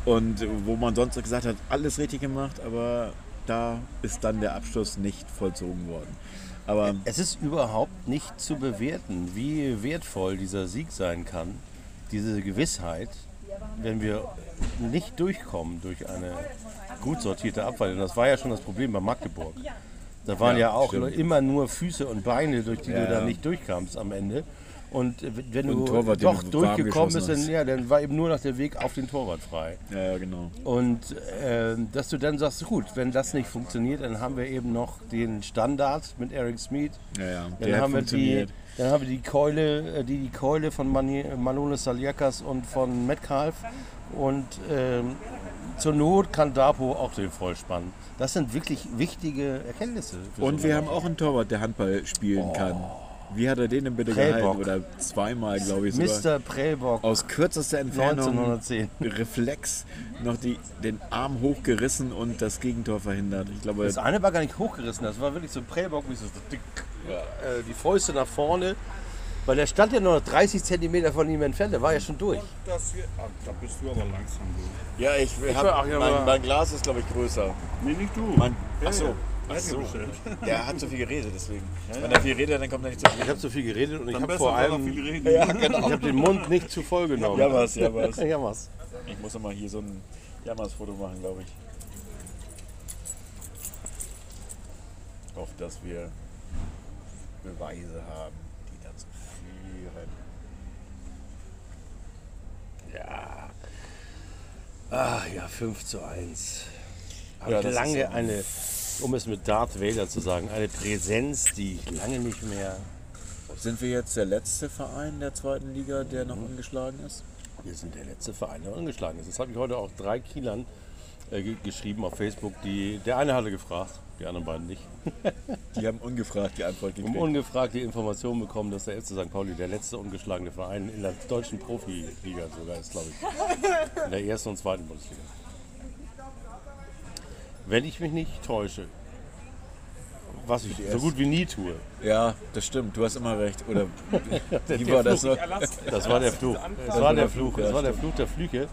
Und wo man sonst gesagt hat, alles richtig gemacht, aber da ist dann der Abschluss nicht vollzogen worden. Aber Es ist überhaupt nicht zu bewerten, wie wertvoll dieser Sieg sein kann. Diese Gewissheit, wenn wir nicht durchkommen durch eine gut sortierte Abwehr. Das war ja schon das Problem bei Magdeburg. Da waren ja, Ja, auch stimmt. immer nur Füße und Beine, durch die Ja, du da nicht durchkamst am Ende. Und wenn Und du Torwart, doch durchgekommen bist, dann, ja, dann war eben nur noch der Weg auf den Torwart frei. ja, ja, genau. Und äh, dass du dann sagst, gut, wenn das nicht funktioniert, dann haben wir eben noch den Standard mit Eric Smith. Ja, ja. Dann Der hat haben, wir die, dann haben wir die Keule, äh, die, die Keule von Mani- Manolis Saliakas und von Metcalf. Und ähm, zur Not kann Dapo auch den vollspannen. Das sind wirklich wichtige Erkenntnisse. Und so wir haben auch einen Torwart, der Handball spielen kann. Wie hat er den denn bitte Prellbock. gehalten? Oder zweimal, glaube ich sogar. Mr. Prellbock Aus kürzester Entfernung 1910. Reflex noch die, den Arm hochgerissen und das Gegentor verhindert. Ich glaube, Das eine war gar nicht hochgerissen, das war wirklich so ein Prellbock, wie so dick, äh, die Fäuste nach vorne. Weil der stand ja nur noch 30 Zentimeter von ihm entfernt, der war ja schon durch. Das hier, ah, da bist du aber langsam. Du. ja, ich, hab- ach ja, mein, mein Glas ist, glaube ich, größer. Nee, nicht du. Mein, Ja, ach so. ja. Ach Hat so. Der hat so viel geredet, deswegen. Wenn er viel redet, dann kommt er nicht zu Ich viel. habe so viel geredet und ich Dann habe besser, vor allem viel reden. Ja, genau. ich habe den Mund nicht zu voll genommen. Ja, was, ja, was. ja, was. Ich muss noch mal hier so ein Jammers-Foto machen, glaube ich. Ich hoffe, dass wir Beweise haben, die dazu führen. Ja. Ah ja, 5 zu 1. Habe Ja, ich lange eine, um es mit Darth Vader zu sagen, eine Präsenz, die ich lange nicht mehr. Sind wir jetzt der letzte Verein der zweiten Liga, der noch ungeschlagen ist? Wir sind der letzte Verein, der ungeschlagen ist. Das habe ich heute auch drei Kielern äh, ge- geschrieben auf Facebook. Die, der eine hatte gefragt, die anderen beiden nicht. Die haben ungefragt die Antwort Um gekriegt. ungefragt die Information bekommen, dass der FC St. Pauli der letzte ungeschlagene Verein in der deutschen Profiliga sogar ist, glaube ich. In der ersten und zweiten Bundesliga. Wenn ich mich nicht täusche, was ich so gut wie nie tue, Ja, das stimmt, du hast immer recht. Oder wie der war das Fluch. noch? Das war der Fluch. Das war der Fluch. Das war der Fluch der Flüche.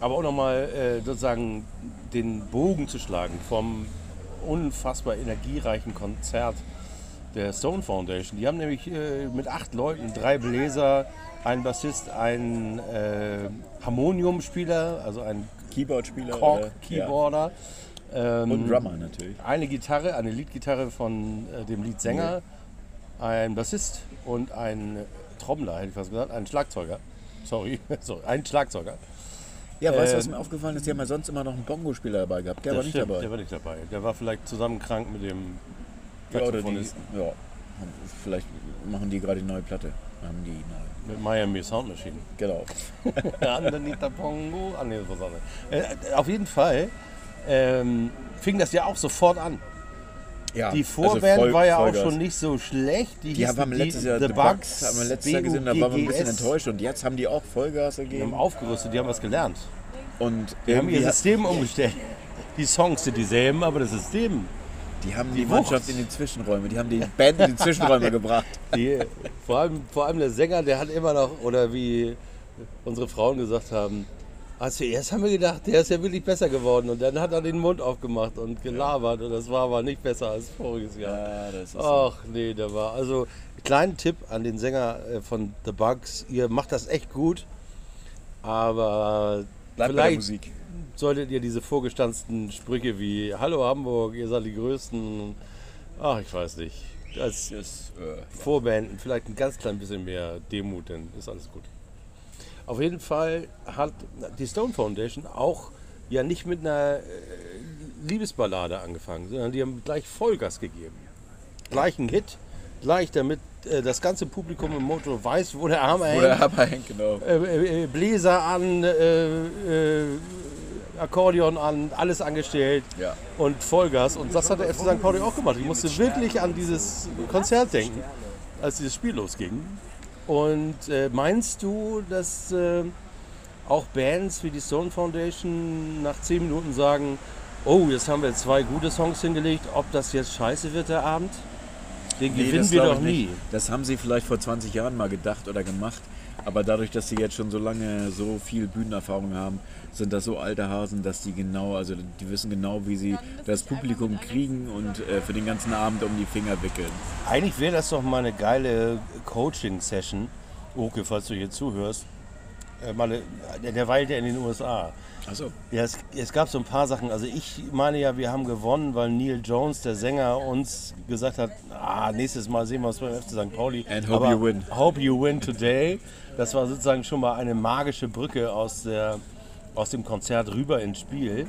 Aber auch nochmal äh, sozusagen den Bogen zu schlagen vom unfassbar energiereichen Konzert der Stone Foundation. Die haben nämlich äh, mit acht Leuten, drei Bläser, einen Bassist, einen äh, Harmoniumspieler, also einen Keyboard-Spieler. Kork-Keyboarder. Ähm, Ja. Und Drummer natürlich. eine Gitarre, eine Leadgitarre von äh, dem Leadsänger, ein Bassist und ein Trommler, hätte ich fast gesagt, ein Schlagzeuger. Sorry, sorry ein Schlagzeuger. Ja, weißt du, was Ähm, mir aufgefallen ist? Die haben ja sonst immer noch einen Bongo-Spieler dabei gehabt. Der war nicht stimmt, dabei. Der war nicht dabei. Der war vielleicht zusammen krank mit dem ja, oder die, ja, vielleicht machen die gerade die neue Platte. Haben die neue. mit Miami Sound Machine. Genau. Andanita Pongo. Ah, nee, das war. Äh, auf jeden Fall ähm, fing das ja auch sofort an. Ja, Die Vorband voll- war ja auch schon nicht so schlecht. Die, Die haben wir letztes Jahr The Bugs, haben wir letztes Jahr gesehen, da waren wir ein bisschen enttäuscht und jetzt haben die auch Vollgas Die haben aufgerüstet, die haben was gelernt. Und Die haben ihr System umgestellt. Die Songs sind dieselben, aber das System, die haben die, die Mannschaft in die Zwischenräume, die haben die Band in die Zwischenräume gebracht. die, vor, allem, vor allem der Sänger, der hat immer noch, oder wie unsere Frauen gesagt haben, ah, zuerst haben wir gedacht, der ist ja wirklich besser geworden. Und dann hat er den Mund aufgemacht und gelabert. Und das war aber nicht besser als voriges Jahr. Ja, das ist so. Ach nee, der war. Also, kleinen Tipp an den Sänger äh, von The Bugs: Ihr macht das echt gut, aber Bleibt bei der vielleicht Musik. solltet ihr diese vorgestanzten Sprüche wie Hallo Hamburg, ihr seid die Größten. Ach, ich weiß nicht. Als Das, äh, Vorband vielleicht ein ganz klein bisschen mehr Demut, dann ist alles gut. Auf jeden Fall hat die Stone Foundation auch ja nicht mit einer äh, Liebesballade angefangen, sondern die haben gleich Vollgas gegeben. Gleich ein Hit, gleich damit äh, das ganze Publikum im Motor weiß, wo der Arm hängt. Oder aber hängt, genau. äh, Bläser an, äh, äh, Akkordeon an, alles angestellt Ja. und Vollgas. Und das hat der FC St. Pauli auch gemacht. Ich musste wirklich an dieses Konzert denken, als dieses Spiel losging. Und äh, meinst du, dass äh, auch Bands wie die Stone Foundation nach 10 Minuten sagen, oh, jetzt haben wir zwei gute Songs hingelegt, ob das jetzt scheiße wird, der Abend? Den Nee, gewinnen wir doch nie. Das haben sie vielleicht vor 20 Jahren mal gedacht oder gemacht. Aber dadurch, dass sie jetzt schon so lange so viel Bühnenerfahrung haben, sind das so alte Hasen, dass die genau, also die wissen genau, wie sie das Publikum kriegen und äh, für den ganzen Abend um die Finger wickeln. Eigentlich wäre das doch mal eine geile Coaching-Session. Oke, falls du hier zuhörst. Äh, mal eine, der, der weilt ja in den USA. Achso. Ja, es, es gab so ein paar Sachen. Also ich meine ja, wir haben gewonnen, weil Neil Jones, der Sänger, uns gesagt hat, ah, nächstes Mal sehen wir uns beim FC St. Pauli. And hope you win. Hope you win today. Das war sozusagen schon mal eine magische Brücke aus, der, aus dem Konzert rüber ins Spiel.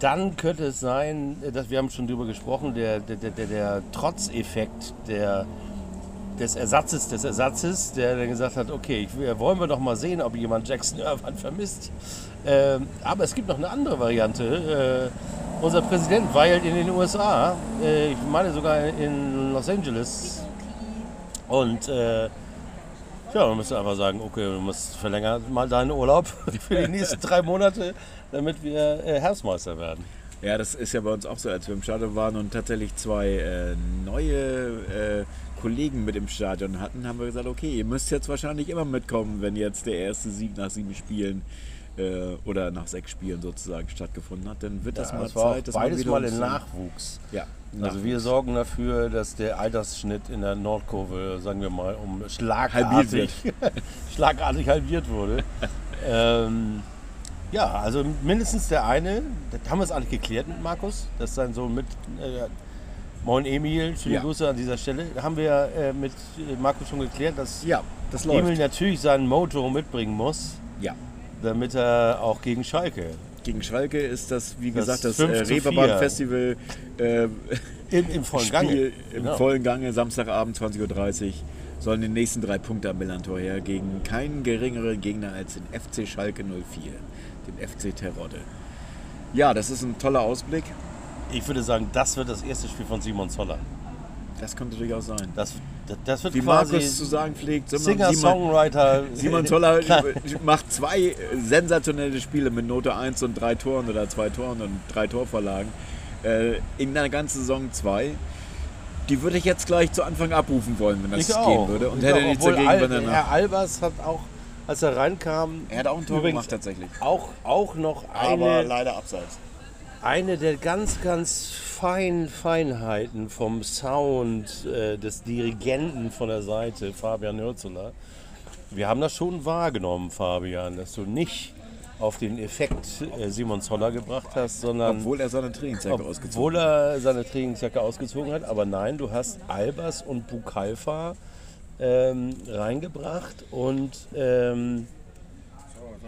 Dann könnte es sein, dass wir haben schon drüber gesprochen, der, der, der, der, Trotzeffekt der, des Ersatzes des Ersatzes, der dann gesagt hat, okay, ich, wollen wir doch mal sehen, ob jemand Jackson Irvine vermisst. Ähm, aber es gibt noch eine andere Variante. Äh, unser Präsident weilt in den USA, äh, ich meine sogar in Los Angeles. Und äh, ja, man müsste einfach sagen, okay, du musst verlängern mal deinen Urlaub für die nächsten drei Monate, damit wir äh, Herbstmeister werden. Ja, das ist ja bei uns auch so, als wir im Stadion waren und tatsächlich zwei äh, neue äh, Kollegen mit im Stadion hatten, haben wir gesagt, okay, ihr müsst jetzt wahrscheinlich immer mitkommen, wenn jetzt der erste Sieg nach sieben Spielen äh, oder nach sechs Spielen sozusagen stattgefunden hat, dann wird das mal Das war Zeit, dass man beides wieder mal in Nachwuchs. Ja, Also wir sorgen dafür, dass der Altersschnitt in der Nordkurve, sagen wir mal, um Halbiert schlagartig, schlagartig halbiert wurde. ähm, ja, also mindestens der eine, das haben wir es eigentlich geklärt mit Markus, das ist sein Sohn mit, äh, Moin Emil, schöne Ja. Grüße an dieser Stelle. Haben wir äh, mit äh, Markus schon geklärt, dass Ja, das Emil natürlich seinen Mojo mitbringen muss, Ja. damit er auch gegen Schalke Gegen Schalke ist das, wie Das gesagt, das 5 äh, zu 4. Reeperbahn Festival äh, im, im vollen Gange. Spiel im Genau. vollen Gange, Samstagabend 20.30 Uhr, sollen die nächsten drei Punkte am Millantor her gegen keinen geringeren Gegner als den FC Schalke 04, den FC Terodde. Ja, das ist ein toller Ausblick. Ich würde sagen, das wird das erste Spiel von Simon Zoller. Das könnte durchaus sein. Das, das, das wird Wie quasi Markus zu sagen pflegt, Simon, Simon, Singer-Songwriter. Simon Zoller macht zwei sensationelle Spiele mit Note 1 und drei Toren oder zwei Toren und drei Torvorlagen. Äh, in der ganzen Saison zwei. Die würde ich jetzt gleich zu Anfang abrufen wollen, wenn das Ich gehen auch. würde. Und Ich hätte nichts dagegen, Al wenn er Herr Albers hat auch, als er reinkam, Er hat auch ein Tor gemacht tatsächlich. Auch, auch noch Aber eine, leider abseits. Eine der ganz, ganz feinen Feinheiten vom Sound äh, des Dirigenten von der Seite, Fabian Hürzeler. Wir haben das schon wahrgenommen, Fabian, dass du nicht auf den Effekt äh, Simon Zoller gebracht hast, sondern Obwohl er seine Trainingsjacke ausgezogen obwohl er seine Trainingsjacke ausgezogen hat. Aber nein, du hast Albers und Bukalfa ähm, reingebracht und ähm,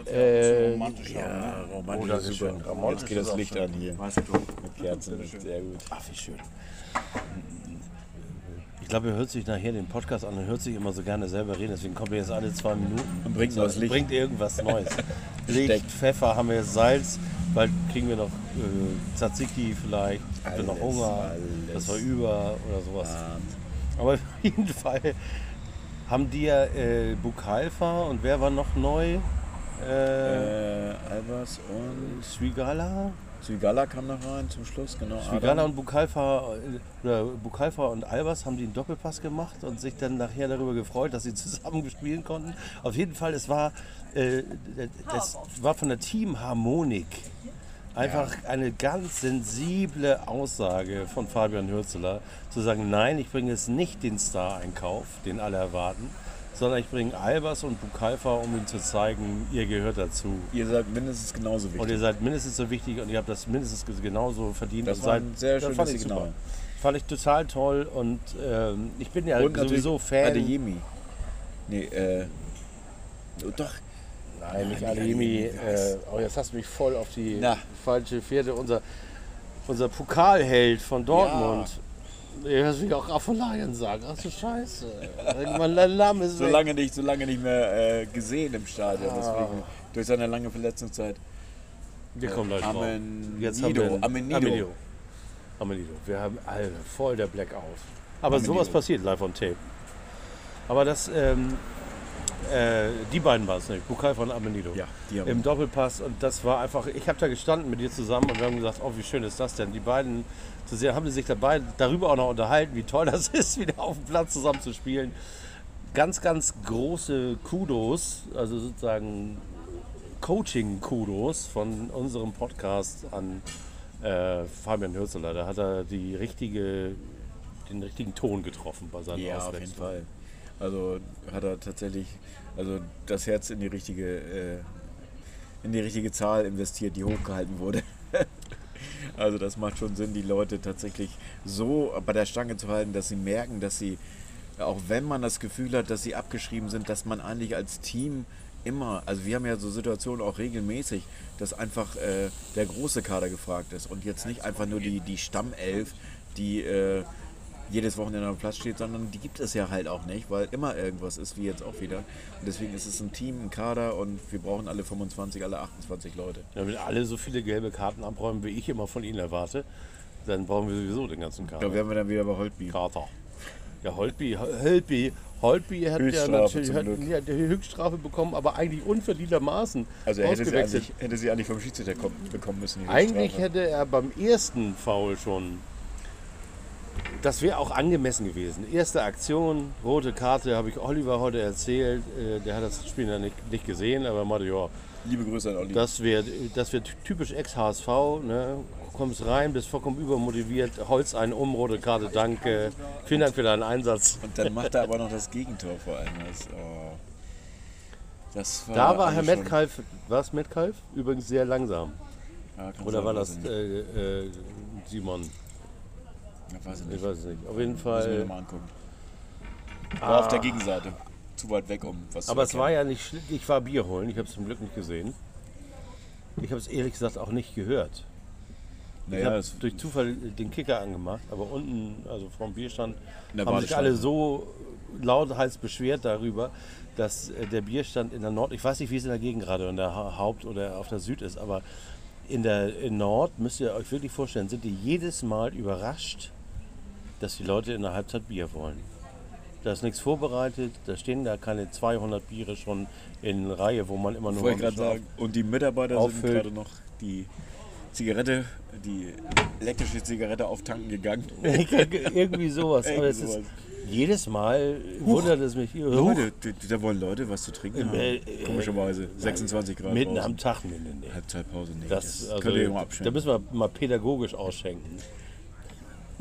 äh, Romantisch ne? Ja, romantisch Oh, das ist super. schön. Romantisch Jetzt geht das Licht an hier. Weißt du, Mit Kerzen. Sehr gut. ach wie schön. Ich glaube, er hört sich nachher den Podcast an und hört sich immer so gerne selber reden. Deswegen kommt er jetzt alle zwei Minuten Und bringt Licht. bringt irgendwas Neues. Licht. Pfeffer, haben wir jetzt Salz. Bald kriegen wir noch äh, Tzatziki vielleicht. Habt ihr noch Alles, Hunger? alles. Das war über oder sowas. Aber auf jeden Fall haben die ja äh, Bukalfa und wer war noch neu? Äh, Äh, Albers und Swigala? Swigala kam noch rein zum Schluss, genau. Swigala Adam. und Bukalfa, äh, oder Bukalfa und Albers haben einen Doppelpass gemacht und sich dann nachher darüber gefreut, dass sie zusammen spielen konnten. Auf jeden Fall, es war, äh, das war von der Teamharmonik einfach eine ganz sensible Aussage von Fabian Hürzeler, zu sagen, nein, ich bringe jetzt nicht den Star-Einkauf, den alle erwarten, sondern ich bringe Albers und Bukalfa, um ihnen zu zeigen, ihr gehört dazu. Ihr seid mindestens genauso Und wichtig. ihr seid mindestens so wichtig und ihr habt das mindestens genauso verdient. Das und war seid, ein sehr schönes fand ich Signal. super. Fand ich total toll und ähm, ich bin ja und sowieso Fan. Adeyemi. Nee, äh. Doch. Nein, nicht Adeyemi. Äh, oh, jetzt hast du mich voll auf die Na. falsche Fährte. Unser, unser Pokalheld von Dortmund. Ich hörst mich auch Raffeleien sagen. Ach du Scheiße. Mein ist So weg. lange nicht, so lange nicht mehr äh, gesehen im Stadion. Deswegen, durch seine lange Verletzungszeit. Wir kommen gleich. Amenido. Jetzt haben wir Amenido. Amenido. Amenido. Wir haben Alter, voll der Blackout. Aber Amenido. sowas passiert live on tape. Aber das, ähm, äh, die beiden waren es nicht. Bukal von Amenido. Ja, die haben Im Doppelpass und das war einfach, ich habe da gestanden mit dir zusammen und wir haben gesagt, oh wie schön ist das denn. Die beiden zu sehen, haben sich dabei darüber auch noch unterhalten, wie toll das ist, wieder auf dem Platz zusammen zu spielen. Ganz, ganz große Kudos, also sozusagen Coaching-Kudos von unserem Podcast an äh, Fabian Hürzeler. Da hat er die richtige, den richtigen Ton getroffen bei seinen Ja, auf jeden Auswechslungen. Fall. Also hat er tatsächlich also das Herz in die richtige, äh, in die richtige Zahl investiert, die hochgehalten wurde. also das macht schon Sinn, die Leute tatsächlich so bei der Stange zu halten, dass sie merken, dass sie, auch wenn man das Gefühl hat, dass sie abgeschrieben sind, dass man eigentlich als Team immer, also wir haben ja so Situationen auch regelmäßig, dass einfach äh, der große Kader gefragt ist. Und jetzt nicht einfach nur die, die Stammelf, die äh, jedes Wochenende am Platz steht, sondern die gibt es ja halt auch nicht, weil immer irgendwas ist, wie jetzt auch wieder. Und deswegen ist es ein Team, ein Kader und wir brauchen alle 25, alle 28 Leute. Ja, wenn alle so viele gelbe Karten abräumen, wie ich immer von ihnen erwarte, dann brauchen wir sowieso den ganzen Kader. Da wären wir dann wieder bei Holtby. Kater. Ja, Holtby, Holtby, Holtby hat ja natürlich hat, ja, die Höchststrafe bekommen, aber eigentlich unverdientermaßen Also er hätte sie, eigentlich, hätte sie eigentlich vom Schiedsrichter kommen, bekommen müssen. die Eigentlich hätte er beim ersten Foul schon. Das wäre auch angemessen gewesen. Erste Aktion, rote Karte, habe ich Oliver heute erzählt. Äh, Der hat das Spiel ja nicht, nicht gesehen, aber er meinte, ja, Liebe Grüße an Olli. das wäre das wär typisch Ex-HSV. Ne? Kommst rein, bist vollkommen übermotiviert, holst einen um, rote Karte, danke. Vielen Dank für deinen Einsatz. Und dann macht er aber noch das Gegentor vor allem. Das, oh, das war Da war also Herr Metcalf, war es Metcalf? Übrigens sehr langsam. Ja, Oder war das äh, äh, Simon? Ja, weiß ich Ich nicht. weiß es nicht. Auf jeden Müssen wir Fall. mal angucken. War auf der Gegenseite. Zu weit weg, um was zu Aber es war ja nicht. Ich war Bier holen. Ich habe es zum Glück nicht gesehen. Ich habe es ehrlich gesagt auch nicht gehört. Ich Naja, habe es, durch Zufall den Kicker angemacht, aber unten, also vom Bierstand, haben sich alle so lauthals beschwert darüber, dass äh, der Bierstand in der Nord, ich weiß nicht, wie es in der Gegend gerade in der Ha- Haupt- oder auf der Süd ist, aber in der in Nord müsst ihr euch wirklich vorstellen, sind die jedes Mal überrascht, dass die Leute in der Halbzeit Bier wollen. Da ist nichts vorbereitet, da stehen da keine 200 Biere schon in Reihe, wo man immer nur wollte gerade sagen. Und die Mitarbeiter sind auffüllt. gerade noch die Zigarette, die elektrische Zigarette auftanken gegangen. Irgendwie sowas. Aber Irgendwie ist, sowas. jedes Mal wundert es mich. Leute, da- da wollen Leute was zu trinken haben. Äh, äh, Komischerweise. 26 Grad Mitten draußen. am Tag. Nee, nee, nee. Halbzeitpause nicht. Das, Das, also, da müssen wir mal pädagogisch ausschenken.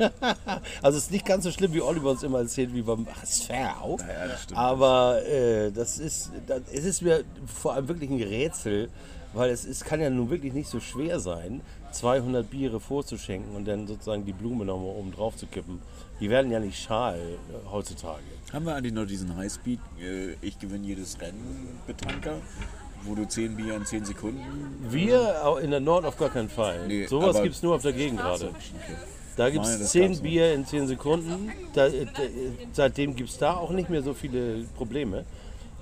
also es ist nicht ganz so schlimm, wie Oliver uns immer erzählt, wie beim HSV. Ja, das stimmt. Aber äh, das ist, das, es ist mir vor allem wirklich ein Rätsel, weil es, es kann ja nun wirklich nicht so schwer sein, 200 Biere vorzuschenken und dann sozusagen die Blume nochmal oben drauf zu kippen. Die werden ja nicht schal äh, heutzutage. Haben wir eigentlich noch diesen Highspeed, äh, ich gewinne jedes Rennen Betanker, wo du 10 Bier in 10 Sekunden. Wir au- in der Nord auf gar keinen Fall. Nee, Sowas gibt es nur auf der Gegend gerade. Da gibt es das 10 gab's noch. Bier in 10 Sekunden. Da, äh, da, seitdem gibt es da auch nicht mehr so viele Probleme.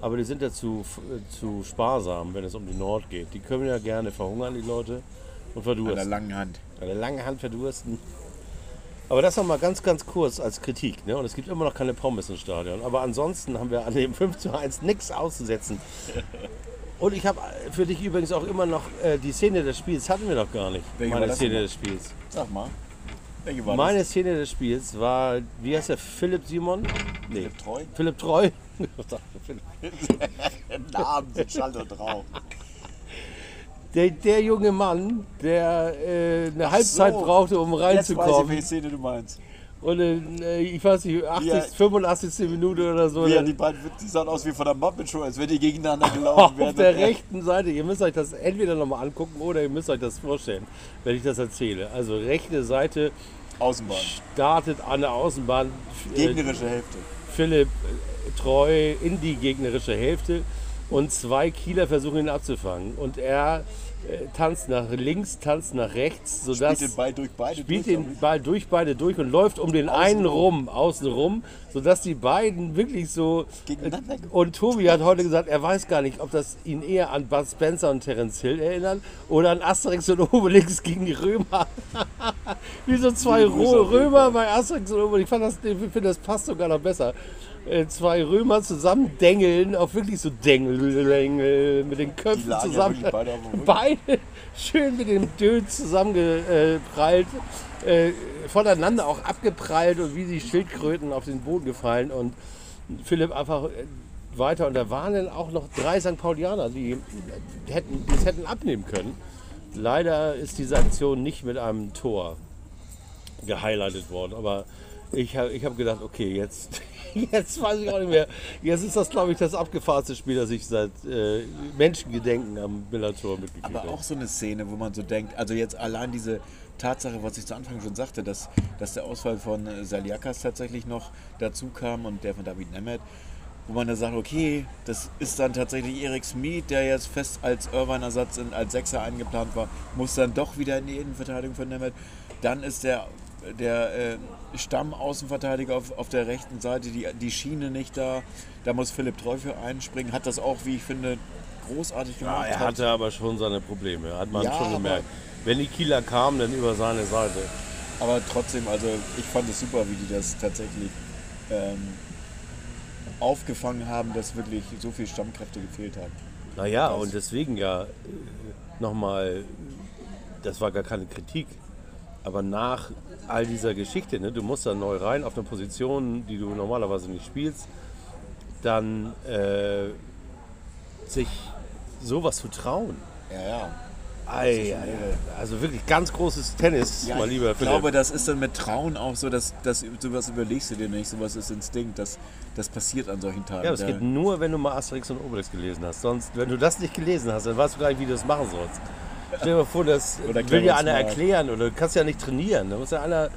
Aber die sind ja zu, äh, zu sparsam, wenn es um die Nord geht. Die können ja gerne verhungern, die Leute, und An der verdursten. langen Hand. An der langen Hand verdursten. Aber das noch mal ganz, ganz kurz als Kritik. Ne? Und es gibt immer noch keine Pommes im Stadion. Aber ansonsten haben wir an dem 5 zu 1 nichts auszusetzen. Und ich habe für dich übrigens auch immer noch äh, die Szene des Spiels, hatten wir noch gar nicht. War Meine Szene des Spiels. Sag mal. Meine? Szene des Spiels war, wie heißt der, Philipp Simon? Nee. Philipp Treu? Philipp Treu. Namen sind Schall und Rauch. Der, der junge Mann, der äh, eine Halbzeit so. brauchte, um Jetzt weiß ich, reinzukommen. welche Szene du meinst. Und äh, ich weiß nicht, 80, Ja. 85. Minute oder so. Dann- die beiden die sahen aus wie von der Muppet Show, als wenn die gegeneinander gelaufen auf wären. der Und er- rechten Seite, ihr müsst euch das entweder nochmal angucken oder ihr müsst euch das vorstellen, wenn ich das erzähle. Also rechte Seite Außenbahn. startet an der Außenbahn äh, Gegnerische Hälfte. Philipp äh, treu in die gegnerische Hälfte und zwei Kieler versuchen ihn abzufangen. Und er äh, tanzt nach links, tanzt nach rechts, sodass Spielt den Ball durch beide spielt durch, den Ball durch beide durch und läuft um den einen rum, außen rum, sodass die beiden wirklich so. Gegeneinander Und Tobi hat heute gesagt, er weiß gar nicht, ob das ihn eher an Bud Spencer und Terence Hill erinnern oder an Asterix und Obelix gegen die Römer. Wie so zwei Römer bei Asterix und Obelix. Ich fand das, ich finde, das passt sogar noch besser. Äh, Zwei Römer zusammen dengeln, auch wirklich so Dengel, mit den Köpfen ja zusammen. wirklich beide. Beide schön mit dem Död zusammengeprallt, äh, voneinander auch abgeprallt und wie die Schildkröten auf den Boden gefallen. Und Philipp einfach äh, weiter. Und da waren dann auch noch drei St. Paulianer, die hätten, das hätten abnehmen können. Leider ist diese Aktion nicht mit einem Tor gehighlightet worden. Aber ich habe ich hab gedacht, okay, jetzt, jetzt weiß ich auch nicht mehr. Jetzt ist das, glaube ich, das abgefahrenste Spiel, das ich seit äh, Menschengedenken am Millantor mitgekriegt Aber habe. auch so eine Szene, wo man so denkt, also jetzt allein diese Tatsache, was ich zu Anfang schon sagte, dass, dass der Ausfall von äh, Saliakas tatsächlich noch dazu kam und der von David Nemeth, wo man da sagt, okay, das ist dann tatsächlich Erik Smith, der jetzt fest als Irvine-Ersatz in- als Sechser eingeplant war, muss dann doch wieder in die Innenverteidigung von Nemeth. Dann ist der, der äh, Stammaußenverteidiger auf, auf der rechten Seite, die, die Schiene nicht da. Da muss Philipp Treu für einspringen. Hat das auch, wie ich finde, großartig Ja, gemacht. er Hat- hatte aber schon seine Probleme, hat man Ja, schon gemerkt. Wenn die Kieler kamen, dann über seine Seite. Aber trotzdem, also ich fand es super, wie die das tatsächlich ähm, aufgefangen haben, dass wirklich so viel Stammkräfte gefehlt haben. Naja, und deswegen ja nochmal, das war gar keine Kritik, aber nach all dieser Geschichte, ne, du musst da neu rein auf eine Position, die du normalerweise nicht spielst, dann äh, sich sowas zu trauen. Ja, ja. Ei. Also wirklich ganz großes Tennis, ja mein lieber ich Philipp. glaube, das ist dann mit Trauen auch so, dass, dass sowas überlegst du dir nicht, sowas ist Instinkt, das, das passiert an solchen Tagen. Ja, das Da- geht nur, wenn du mal Asterix und Obelix gelesen hast. Sonst, wenn du das nicht gelesen hast, dann weißt du gar nicht, wie du das machen sollst. Stell dir mal vor, das Oder will Clemens einer Mark. erklären oder du kannst ja nicht trainieren. Da muss ja einer.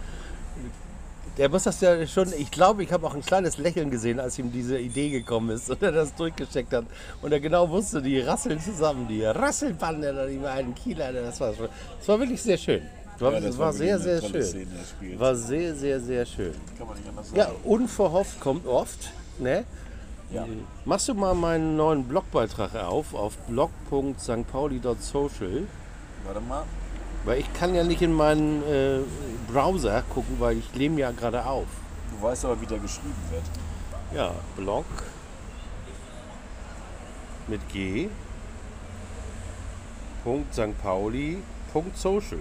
Der muss das ja schon. Ich glaube, ich habe auch ein kleines Lächeln gesehen, als ihm diese Idee gekommen ist und er das durchgesteckt hat. Und er genau wusste, die rasseln zusammen, die Rasselbande oder die beiden Kieler. Das war, das war wirklich sehr schön. Ja, das das war war sehr, sehr schön. Szene. War sehr, sehr, sehr schön. Kann man nicht anders sagen. Ja, unverhofft kommt oft. Ne? Ja. Machst du mal meinen neuen Blogbeitrag auf, auf blog.stpauli.social? Warte mal. Weil ich kann ja nicht in meinen äh, Browser gucken, weil ich nehme ja gerade auf. Du weißt aber, wie der geschrieben wird. Ja, Blog mit G. Punkt St. Pauli. Punkt Social.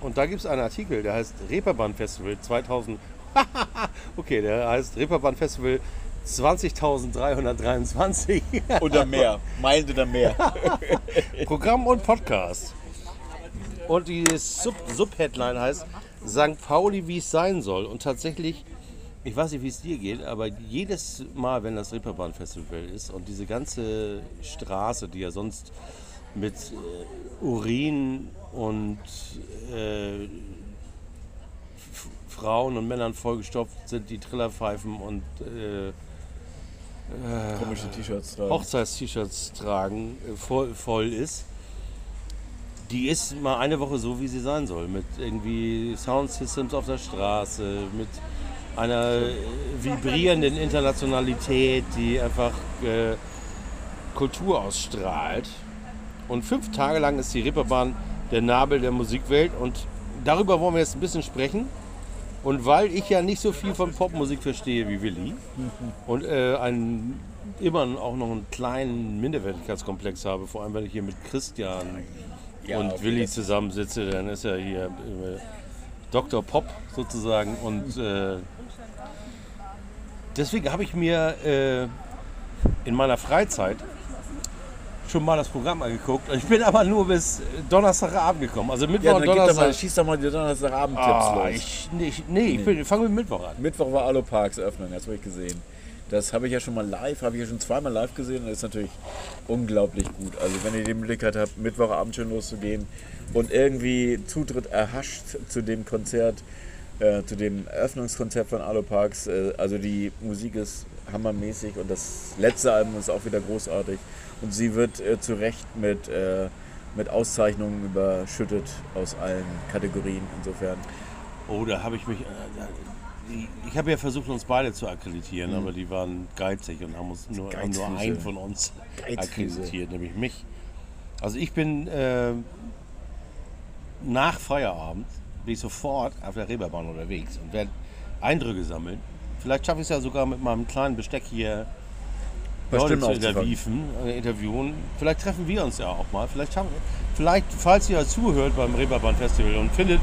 Und da gibt es einen Artikel, der heißt Reeperbahn Festival 2000. okay, der heißt Reeperbahn Festival 20.323. Oder mehr. Meint oder mehr. Programm und Podcast. Und die Sub- Sub-Headline heißt St. Pauli, wie es sein soll. Und tatsächlich, ich weiß nicht, wie es dir geht, aber jedes Mal, wenn das Reeperbahn-Festival ist und diese ganze Straße, die ja sonst mit äh, Urin und äh, Frauen und Männern vollgestopft sind, die Trillerpfeifen und äh, Komische T-Shirts tragen. Hochzeits-T-Shirts tragen, äh, voll, voll ist, die ist mal eine Woche so, wie sie sein soll. Mit irgendwie Soundsystems auf der Straße, mit einer äh, vibrierenden Internationalität, die einfach äh, Kultur ausstrahlt. Und fünf Tage lang ist die Reeperbahn der Nabel der Musikwelt und darüber wollen wir jetzt ein bisschen sprechen. Und weil ich ja nicht so viel von Popmusik verstehe wie Willi und äh, einen, immer auch noch einen kleinen Minderwertigkeitskomplex habe, vor allem wenn ich hier mit Christian Ja, und Willi jeden zusammensitze, dann ist er hier äh, Dr. Pop sozusagen. Und äh, deswegen habe ich mir äh, in meiner Freizeit schon mal das Programm angeguckt. Ich bin aber nur bis Donnerstagabend gekommen. Also Mittwoch Ja, und Donnerstag. mal, schieß doch mal die Donnerstagabend-Tipps Ah, los. ich, nee, ich, nee, ich bin- fange mit Mittwoch an. Mittwoch war Alu Parks Eröffnung, das habe ich gesehen. Das habe ich ja schon mal live, habe ich ja schon zweimal live gesehen und das ist natürlich unglaublich gut. Also wenn ihr die Möglichkeit habt, Mittwochabend schon loszugehen und irgendwie Zutritt erhascht zu dem Konzert, äh, zu dem Eröffnungskonzert von Alu Parks, äh, also die Musik ist hammermäßig und das letzte Album ist auch wieder großartig. Und sie wird äh, zu Recht mit, äh, mit Auszeichnungen überschüttet aus allen Kategorien. Insofern. Oh, da habe ich mich. Äh, ich habe ja versucht, uns beide zu akkreditieren, Mhm. aber die waren geizig und haben uns nur, haben nur einen von uns Geizfüße. akkreditiert, nämlich mich. Also ich bin äh, nach Feierabend bin ich sofort auf der Reeperbahn unterwegs und werde Eindrücke sammeln. Vielleicht schaffe ich es ja sogar mit meinem kleinen Besteck hier Paar Leute zu interviewen, äh, interviewen. Vielleicht treffen wir uns ja auch mal. Vielleicht, schaffen, vielleicht falls ihr zuhört beim Reeperbahn Festival und findet,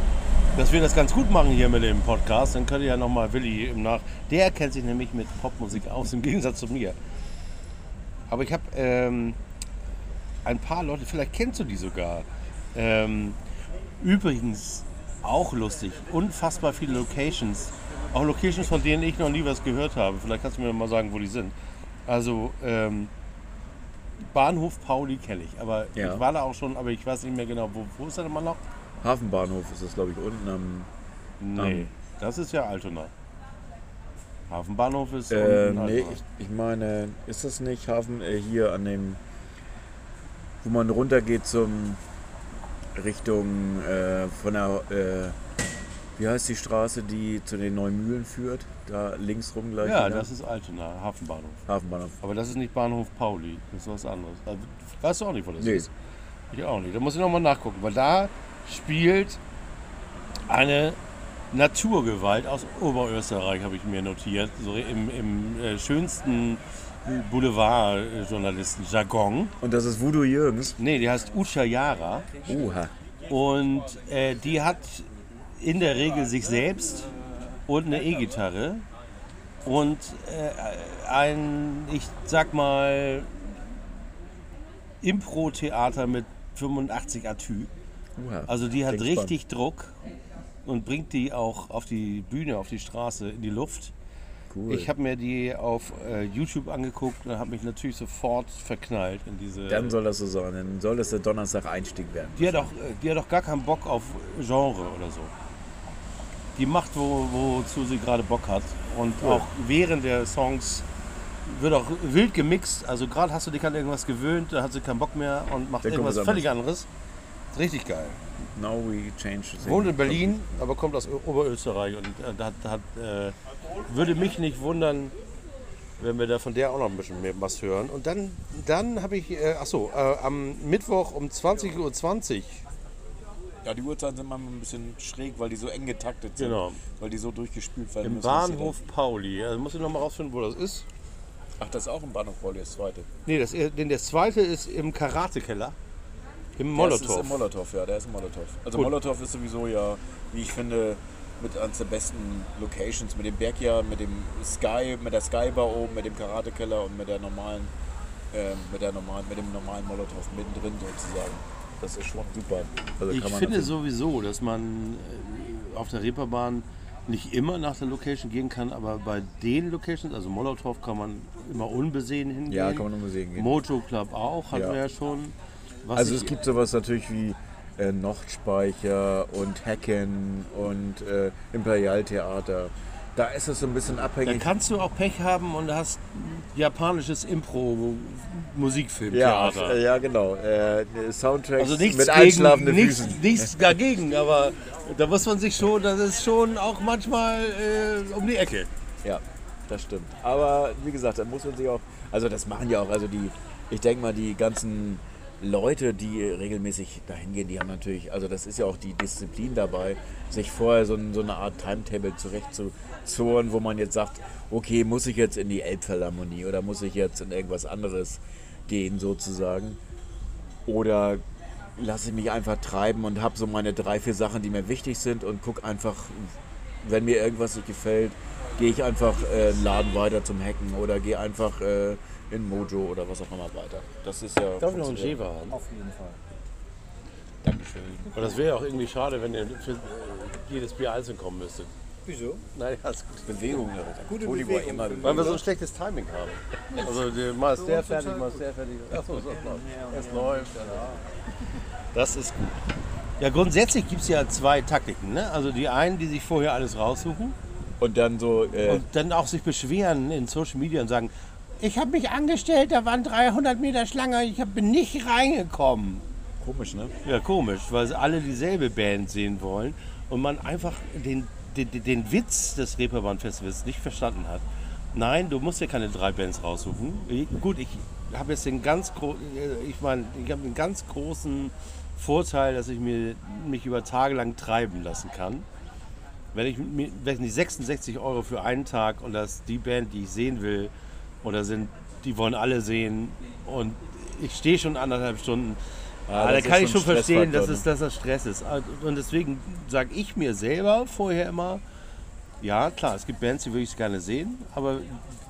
dass wir das ganz gut machen hier mit dem Podcast, dann könnt ihr ja nochmal Willi im Nach... Der kennt sich nämlich mit Popmusik aus, im Gegensatz zu mir. Aber ich habe ähm, ein paar Leute, vielleicht kennst du die sogar. Ähm, übrigens auch lustig, unfassbar viele Locations. Auch Locations, von denen ich noch nie was gehört habe. Vielleicht kannst du mir mal sagen, wo die sind. Also ähm, Bahnhof Pauli kenne ich, aber Ja. ich war da auch schon, aber ich weiß nicht mehr genau, wo, wo ist er denn mal noch? Hafenbahnhof ist das, glaube ich, unten am. Nee, Ähm. das ist ja Altona. Hafenbahnhof ist Äh, unten nee, ich, ich meine, ist das nicht Hafen äh, hier an dem, wo man runtergeht zum Richtung äh, von der, äh, wie heißt die Straße, die zu den Neumühlen führt? Da links rum gleich. Ja, wieder. das ist Altona, Hafenbahnhof. Hafenbahnhof. Aber das ist nicht Bahnhof Pauli, das ist was anderes. Also, weißt du auch nicht, wo das Nee. ist? Ich auch nicht. Da muss ich nochmal nachgucken, weil da spielt eine Naturgewalt aus Oberösterreich, habe ich mir notiert, so im, im äh, schönsten Boulevard-Journalisten-Jargon. Und das ist Voodoo Jürgens. Nee, die heißt Usha Yara. Uha. Und äh, die hat in der Regel sich selbst und eine E-Gitarre und äh, ein, ich sag mal, Impro-Theater mit 85 Atü. Also die hat Klingt richtig Druck und bringt die auch auf die Bühne, auf die Straße, in die Luft. Cool. Ich habe mir die auf äh, YouTube angeguckt und habe mich natürlich sofort verknallt in diese. Dann soll das so sein. Dann soll das der Donnerstag-Einstieg werden. Die hat, auch, äh, die hat auch gar keinen Bock auf Genre oder so. Die macht, wo, wozu sie gerade Bock hat. Und auch während der Songs wird auch wild gemixt. Also gerade hast du dich an irgendwas gewöhnt, da hat sie keinen Bock mehr und macht Dann irgendwas was völlig anderes. Richtig geil. Now we change the Wohnt in Berlin, aber kommt aus Oberösterreich und äh, da hat, hat, äh, würde mich nicht wundern, wenn wir da von der auch noch ein bisschen mehr was hören. Und dann, dann habe ich, äh, achso, äh, am Mittwoch um 20.20 Uhr Ja, die Uhrzeiten sind manchmal ein bisschen schräg, weil die so eng getaktet sind. Genau. Weil die so durchgespült werden Im müssen, Bahnhof Pauli. Also muss ich noch mal rausfinden, wo das ist. Ach, das ist auch im Bahnhof Pauli, das zweite. Nee, das, denn der zweite ist im Karatekeller. Im Das ist Molotow. im Molotow, ja, der ist im Molotow. Also Gut. Molotow ist sowieso ja, wie ich finde, mit eines der besten Locations, mit dem Bergjahr, mit dem Sky, mit der Skybar oben, mit dem Karatekeller und mit der normalen, ähm, mit der normalen, mit dem normalen Molotow mittendrin sozusagen. Das ist schon super. Also Ich finde sowieso, dass man äh, auf der Reeperbahn nicht immer nach der Location gehen kann, aber bei den Locations, also Molotow, kann man immer unbesehen hingehen. Ja, kann man unbesehen gehen. Mojo Club auch, hatten Ja. wir ja schon. Was Also es gibt sowas natürlich wie äh, Nordspeicher und Hecken und äh, Imperialtheater. Da ist es so ein bisschen Da abhängig. kannst du auch Pech haben und hast ein japanisches ja, äh, ja, genau. Äh, Soundtracks Also nichts mit gegen, einschlafenden nichts, Füßen. nichts dagegen, aber da muss man sich schon, das ist schon auch manchmal äh, um die Ecke. Ja, das stimmt. Aber wie gesagt, da muss man sich auch, also das machen ja auch, also die, ich denke mal, die ganzen Leute, die regelmäßig dahin gehen, die haben natürlich, also das ist ja auch die Disziplin dabei, sich vorher so, so eine Art Timetable zurechtzuzurren, wo man jetzt sagt, okay, muss ich jetzt in die Elbphilharmonie oder muss ich jetzt in irgendwas anderes gehen sozusagen? Oder lasse ich mich einfach treiben und habe so meine drei, vier Sachen, die mir wichtig sind und gucke einfach, wenn mir irgendwas nicht gefällt, gehe ich einfach äh, einen Laden weiter zum Hacken oder gehe einfach äh, in Mojo oder was auch immer weiter. Das ist ja. Darf ich noch einen. Jever haben? Auf jeden Fall. Dankeschön. Und das wäre ja auch irgendwie schade, wenn ihr für äh, jedes Bier einzeln kommen müsstet. Wieso? Nein, alles gut. Bewegung, ja. Gute Bewegung. immer Weil wir so ein schlechtes Timing haben. Also der- mal ist der fertig, mal ist der fertig. Achso, so, läuft. Es läuft. Das ist gut. Ja, grundsätzlich gibt es ja zwei Taktiken. Ne? Also die einen, die sich vorher alles raussuchen Und dann so, äh, Und dann auch sich beschweren in Social Media und sagen, ich habe mich angestellt, da waren 300 Meter Schlange, ich bin nicht reingekommen. komisch, ne? Ja, komisch, weil sie alle dieselbe Band sehen wollen und man einfach den, den, den- den Witz des Reeperbahn-Festivals nicht verstanden hat. Nein, du musst ja keine drei Bands raussuchen. Gut, ich habe jetzt den ganz äh, ich meine, ich habe einen ganz großen Vorteil, dass ich mir, mich über Tage lang treiben lassen kann. Wenn ich wenn ich 66 Euro für einen Tag und das die Band, die ich sehen will, oder sind, die wollen alle sehen und ich stehe schon anderthalb Stunden, Ja, ah, das da kann ich schon verstehen, dass, ne? es, dass das Stress ist. Und deswegen sage ich mir selber vorher immer, ja klar, es gibt Bands, die würde ich gerne sehen, aber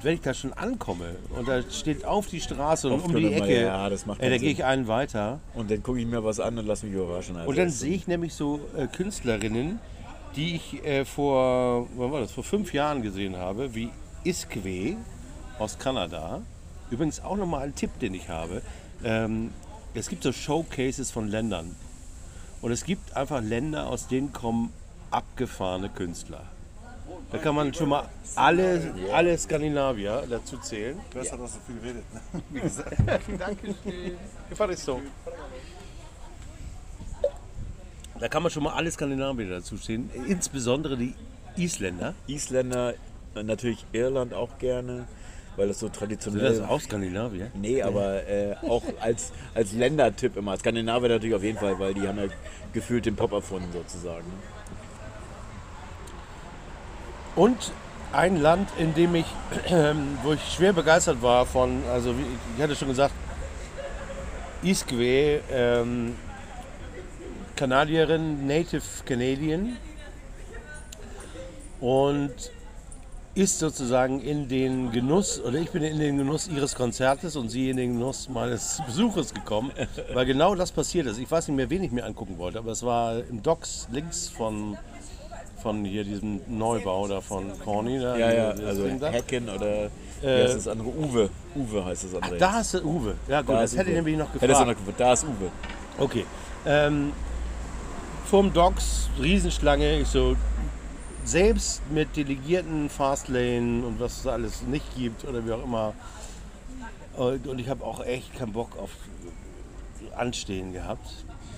wenn ich da schon ankomme und da steht auf die Straße und Oft um die Ecke, ja, das macht ey, da gehe ich einen weiter. Und dann gucke ich mir was an und lass mich überraschen. Also Und dann sehe ich nämlich so äh, Künstlerinnen, die ich äh, vor, wann war das, vor fünf Jahren gesehen habe, wie Iskwe aus Kanada. Übrigens auch nochmal ein Tipp, den ich habe. Ähm, es gibt so Showcases von Ländern. Und es gibt einfach Länder, aus denen kommen abgefahrene Künstler. Da kann man schon mal alle, alle Skandinavier dazu zählen. Besser, dass du viel redet. Ne? Wie gesagt. Dankeschön. Ich so. Da kann man schon mal alle Skandinavier dazu stehen, insbesondere die Isländer. Isländer, äh, natürlich Irland auch gerne, weil das so traditionell das auch Skandinavier? Nee, aber äh, auch als, als Ländertipp immer. Skandinavier natürlich auf jeden Fall, weil die haben ja gefühlt den Pop erfunden sozusagen. Und ein Land, in dem ich, wo ich schwer begeistert war von, also wie, ich hatte schon gesagt, Iskwe, ähm, Kanadierin, Native Canadian und ist sozusagen in den Genuss, oder ich bin in den Genuss ihres Konzertes und sie in den Genuss meines Besuches gekommen, weil genau das passiert ist. Ich weiß nicht mehr, wen ich mir angucken wollte, aber es war im Docks links von, von hier diesem Neubau da von Corny. Da, Ja, ja, das also da. Hacken oder wie Äh, heißt das andere? Uwe. Uwe heißt das andere. Da hast du Uwe. Ja gut, Da das ist hätte ich Uwe. nämlich noch Hättest du noch gefragt. gefragt. Da ist Uwe. Okay. Ähm, vorm Docks, Riesenschlange, ich so, selbst mit delegierten Fastlane und was es alles nicht gibt oder wie auch immer. Und, ich habe auch echt keinen Bock auf Anstehen gehabt.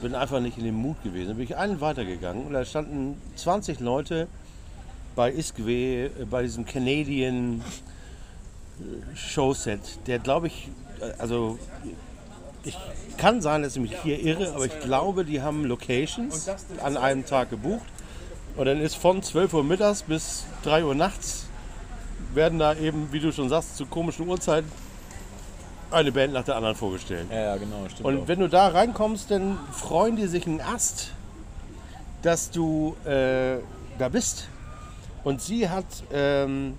Bin einfach nicht in dem Mut gewesen. Dann bin ich einen weitergegangen und da standen 20 Leute bei Iskwe, äh, bei diesem Canadian äh, Showset, der glaube ich, äh, also ich kann sein, dass ich mich hier irre, aber ich glaube, die haben Locations an einem Tag gebucht. Und dann ist von 12 Uhr mittags bis 3 Uhr nachts werden da eben, wie du schon sagst, zu komischen Uhrzeiten eine Band nach der anderen vorgestellt. Ja, ja, genau, stimmt. Und auch. wenn du da reinkommst, dann freuen die sich einen Ast, dass du äh, da bist. Und sie hat, ähm,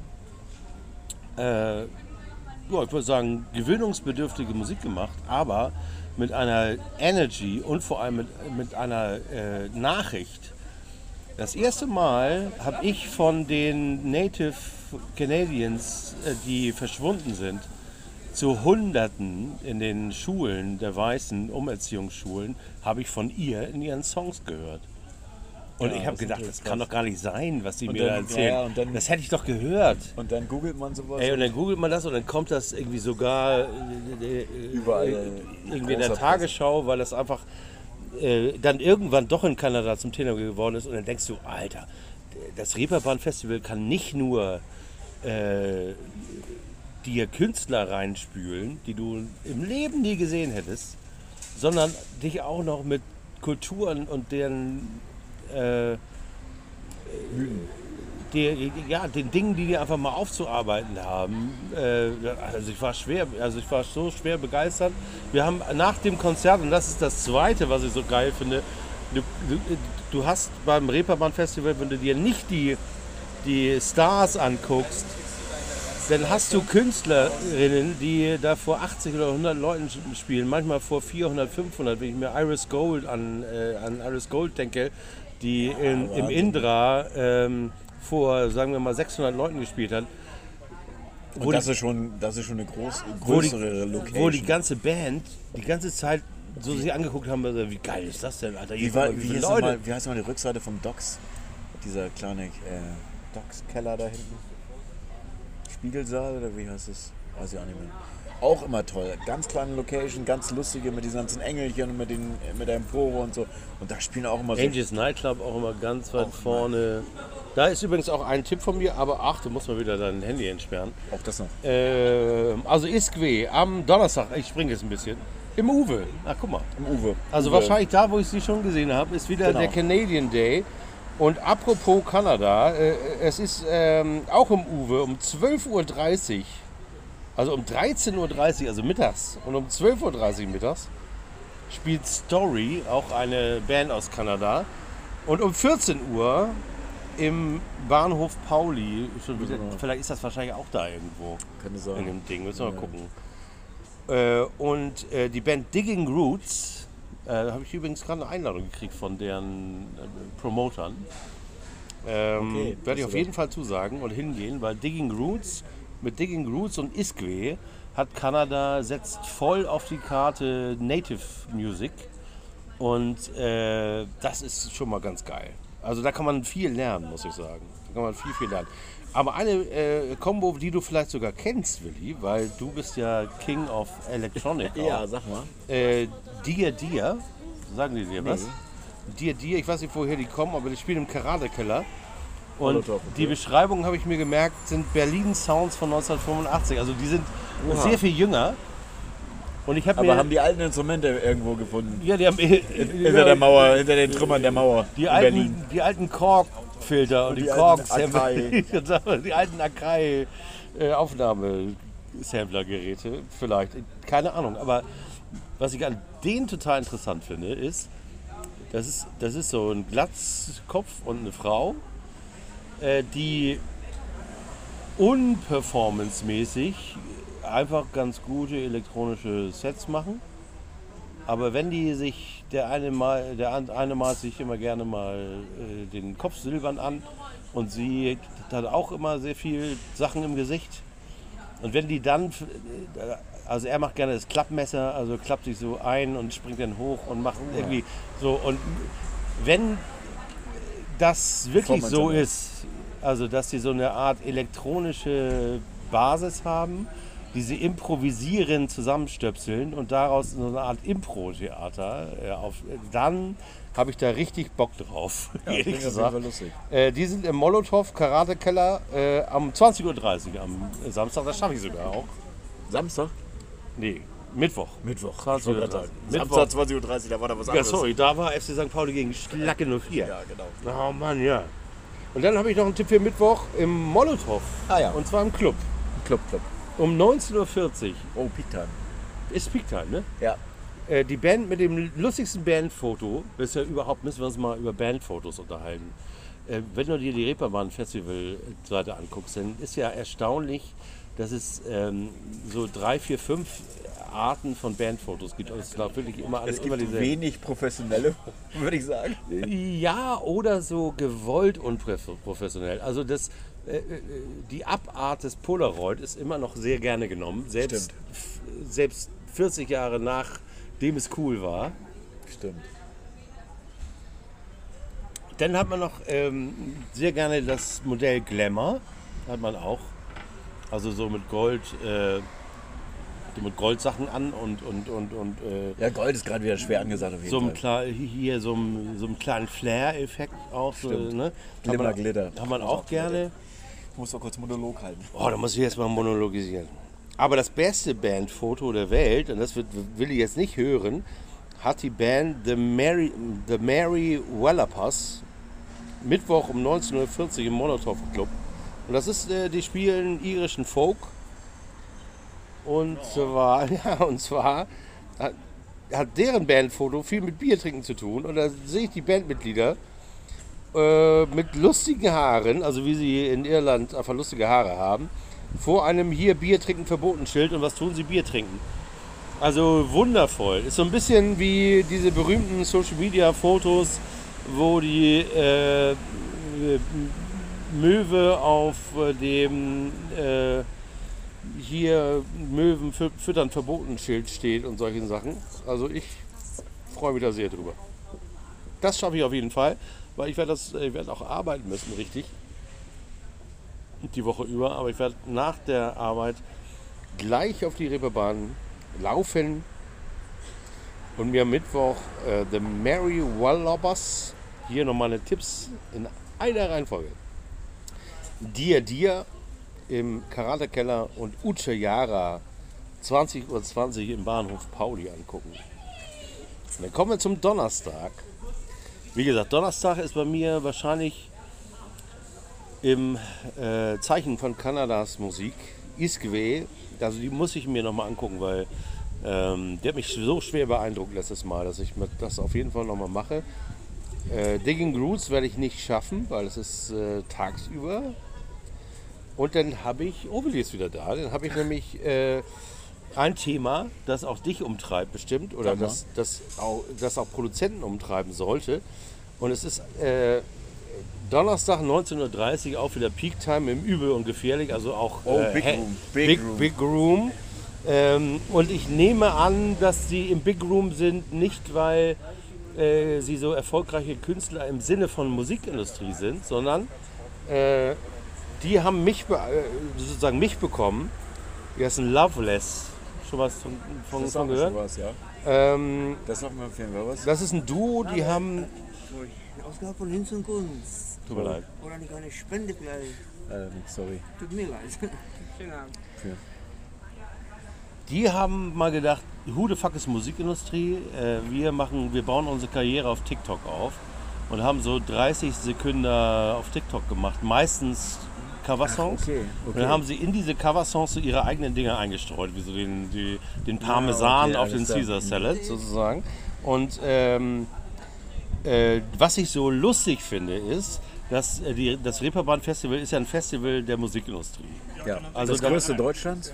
äh, ja, ich würde sagen, gewöhnungsbedürftige Musik gemacht, aber mit einer Energy und vor allem mit, mit einer äh, Nachricht. Das erste Mal habe ich von den Native Canadians, äh, die verschwunden sind, zu Hunderten in den Schulen der weißen Umerziehungsschulen habe ich von ihr in ihren Songs gehört. Und Ja, ich habe gedacht, das kann doch gar nicht sein, was sie Und mir da dann- erzählen. ja, und dann- das hätte ich doch gehört. Und dann googelt man sowas. Ey, und dann googelt man das und dann kommt das irgendwie sogar äh, äh, Überall, irgendwie in der Tagesschau, weil das einfach äh, dann irgendwann doch in Kanada zum Thema geworden ist. Und dann denkst du, Alter, das Reeperbahn Festival kann nicht nur äh, dir Künstler reinspülen, die du im Leben nie gesehen hättest, sondern dich auch noch mit Kulturen und deren äh, die, ja, den Dingen, die die einfach mal aufzuarbeiten haben. Äh, also ich war schwer, also ich war so schwer begeistert. Wir haben nach dem Konzert, und das ist das Zweite, was ich so geil finde, du, du, du hast beim Reeperbahn Festival, wenn du dir nicht die, die Stars anguckst, dann hast du Künstlerinnen, die da vor 80 oder 100 Leuten spielen, manchmal vor 400, 500. Wenn ich mir Iris Gold an, äh, an Iris Gold denke, die in, im Indra ähm, vor, sagen wir mal, 600 Leuten gespielt hat. Und das ist schon, das ist schon eine groß, Wo die, größere Location. wo die ganze Band die ganze Zeit so sich angeguckt haben, also, wie geil ist das denn, Alter? Wie, war, kommen wie, hieß Leute. mal, wie heißt mal die Rückseite vom Docks? Dieser kleine. Äh, Dachskeller da hinten. Spiegelsaal oder wie heißt es? Weiß ich auch nicht mehr. Auch immer toll. Ganz kleine Location, ganz lustige mit diesen ganzen Engelchen und mit, den, mit der Empore und so. Und da spielen auch immer so. Angels Nightclub auch immer ganz weit vorne. Da ist übrigens auch ein Tipp von mir, aber ach, du musst mal wieder dein Handy entsperren. Auch das noch. Ähm, also Iskwe am Donnerstag, ich springe jetzt ein bisschen, im Uwe. Ach, guck mal. Im Uwe. Also Uwe. wahrscheinlich da, wo ich sie schon gesehen habe, ist wieder Genau. der Canadian Day. Und apropos Kanada, äh, es ist ähm, auch im Uwe um 12.30 Uhr, also um 13.30 Uhr, also mittags, und um 12.30 Uhr mittags spielt Story, auch eine Band aus Kanada. Und um 14 Uhr im Bahnhof Pauli, vielleicht ist das wahrscheinlich auch da irgendwo Könnte in sein. dem Ding, müssen wir mal gucken. Äh, und äh, die Band Digging Roots, äh, habe ich übrigens gerade eine Einladung gekriegt von deren äh, Promotern. Ähm, Okay, Werde ich auf jeden Fall zusagen und hingehen, weil Digging Roots, mit Digging Roots und Iskwe hat Kanada, setzt voll auf die Karte Native Music. Und äh, das ist schon mal ganz geil. Also da kann man viel lernen, muss ich sagen. Da kann man viel, viel lernen. Aber eine äh, Combo, die du vielleicht sogar kennst, Willi, weil du bist ja King of Electronic. Ja, sag mal. Äh, Dia Dia, sagen die dir was? Nee. Dia Dia, ich weiß nicht, woher die kommen, aber die spielen im Karate-Keller. Und Molotov, okay. die Beschreibungen, habe ich mir gemerkt, sind Berlin Sounds von 1985. Also die sind sehr viel jünger. Und ich habe Aber mir... haben die alten Instrumente irgendwo gefunden? ja, die haben... Hinter der Mauer, hinter den Trümmern der Mauer Die alten, Berlin. die alten Kork-Filter und, die, die Kork-Sampler, Akai. die alten Akai äh, Aufnahmesamplergeräte vielleicht, keine Ahnung. Aber was ich an denen total interessant finde, ist, das ist, das ist so ein Glatzkopf und eine Frau, die unperformancemäßig einfach ganz gute elektronische Sets machen. Aber wenn die sich, der eine mal, der eine malt sich immer gerne mal äh, den Kopf silbern an und sie hat auch immer sehr viel Sachen im Gesicht. Und wenn die dann, äh, also er macht gerne das Klappmesser, also klappt sich so ein und springt dann hoch und macht irgendwie so. Und wenn das wirklich so ist, also dass sie so eine Art elektronische Basis haben, die sie improvisieren, zusammenstöpseln und daraus so eine Art Impro-Theater äh, auf, dann habe ich da richtig Bock drauf, ehrlich auf jeden gesagt. Äh, die sind im Molotow Karate Keller äh, am 20.30 Uhr am Samstag, das schaffe ich sogar auch. Samstag? Nee, Mittwoch. Mittwoch. 20 Uhr. Mittwoch. Samstag 20.30 Uhr, da war da was Ja, anderes. sorry, da war FC St. Pauli gegen Schlacke 04. Ja, genau. Oh Mann, ja. Und dann habe ich noch einen Tipp für Mittwoch im Molotow. Ah ja. Und zwar im Club. Club, Club. Um 19.40 Uhr. Oh, Peak Time. Ist Peak Time, ne? Ja. Äh, die Band mit dem lustigsten Bandfoto, bisher überhaupt, müssen wir uns mal über Bandfotos unterhalten. Äh, wenn du dir die Reeperbahn Festival Seite anguckst, dann ist ja erstaunlich, dass es ähm, so drei, vier, fünf Arten von Bandfotos gibt. Also es ist wirklich immer, alle, Es immer gibt dieselben. wenig professionelle, würde ich sagen. Ja, oder so gewollt unprofessionell. Also das, äh, äh, die Abart des Polaroid ist immer noch sehr gerne genommen. Selbst, selbst 40 Jahre nachdem es cool war. Stimmt. Dann hat man noch ähm, sehr gerne das Modell Glamour. Hat man auch. Also so mit Gold, äh, mit Goldsachen an und, und, und, und äh, Ja, Gold ist gerade wieder schwer angesagt auf jeden so einem, Fall. klar, hier so einem, so einem kleinen Flair-Effekt auch. So, Stimmt. ne? Glimmer, man, Glitter. Hat man auch gerne. Ich muss doch kurz Monolog halten. Oh, da muss ich jetzt mal monologisieren. Aber das beste Bandfoto der Welt, und das wird, will ich jetzt nicht hören, hat die Band The Mary, The Mary Wallapas Mittwoch um 19.40 Uhr im Molotow Club. Und das ist, äh, die spielen irischen Folk. Und zwar, ja, und zwar hat, hat deren Bandfoto viel mit Biertrinken zu tun. Und da sehe ich die Bandmitglieder äh, mit lustigen Haaren, also wie sie in Irland einfach lustige Haare haben, vor einem hier Bier trinken verboten Schild und was tun sie? Bier trinken. Also wundervoll. Ist so ein bisschen wie diese berühmten Social Media Fotos, wo die äh, Möwe auf äh, dem äh, hier Möwen fü- füttern verboten Schild steht und solchen Sachen. Also ich freue mich da sehr drüber. Das schaffe ich auf jeden Fall, weil ich werde das, ich werde auch arbeiten müssen, richtig. die Woche über, aber ich werde nach der Arbeit gleich auf die Reeperbahn laufen und mir am Mittwoch äh, The Mary Wallobers hier noch meine Tipps in einer Reihenfolge. Dir Dir im Karate-Keller und Uche Yara 20.20 Uhr 20 im Bahnhof Pauli angucken. Und dann kommen wir zum Donnerstag. Wie gesagt, Donnerstag ist bei mir wahrscheinlich im äh, Zeichen von Kanadas Musik, Iskwe. Also die muss ich mir nochmal angucken, weil ähm, der hat mich so schwer beeindruckt letztes Mal, dass ich das auf jeden Fall nochmal mache. Äh, Digging Roots werde ich nicht schaffen, weil es ist äh, tagsüber. Und dann habe ich, Obeli ist wieder da, dann habe ich nämlich äh, ein Thema, das auch dich umtreibt bestimmt oder das, das, auch, das auch Produzenten umtreiben sollte. Und es ist äh, Donnerstag 19.30 Uhr auch wieder Peak Time im Übel und gefährlich, also auch Oh, äh, Big Room, Big Big, Room. Big Room. Ähm, und ich nehme an, dass sie im Big Room sind, nicht weil äh, sie so erfolgreiche Künstler im Sinne von Musikindustrie sind, sondern äh, die haben mich be- äh, sozusagen mich bekommen. Die heißen Loveless. Schon was von, von, Das von gehört? schon was, ja. Ähm, Das sagt mir empfehlen, wer was? das ist ein Duo, die haben. Eine Ausgabe von Hinz und Kunst. Tut mir leid. Oder nicht eine Spende gleich. Äh, sorry. Tut mir leid. Schönen Abend. Die haben mal gedacht, who the fuck ist Musikindustrie? Äh, wir machen, wir bauen unsere Karriere auf TikTok auf und haben so 30 Sekunden auf TikTok gemacht, meistens Coversongs. okay, Und dann haben sie in diese Coversongs so ihre eigenen Dinge eingestreut, wie so den, die, den Parmesan okay, auf den. Caesar Salad sozusagen. Und ähm, äh, was ich so lustig finde, ist, dass äh, die, das Reeperbahn Festival ist ja ein Festival der Musikindustrie. Ja. Also das da- größte Deutschlands,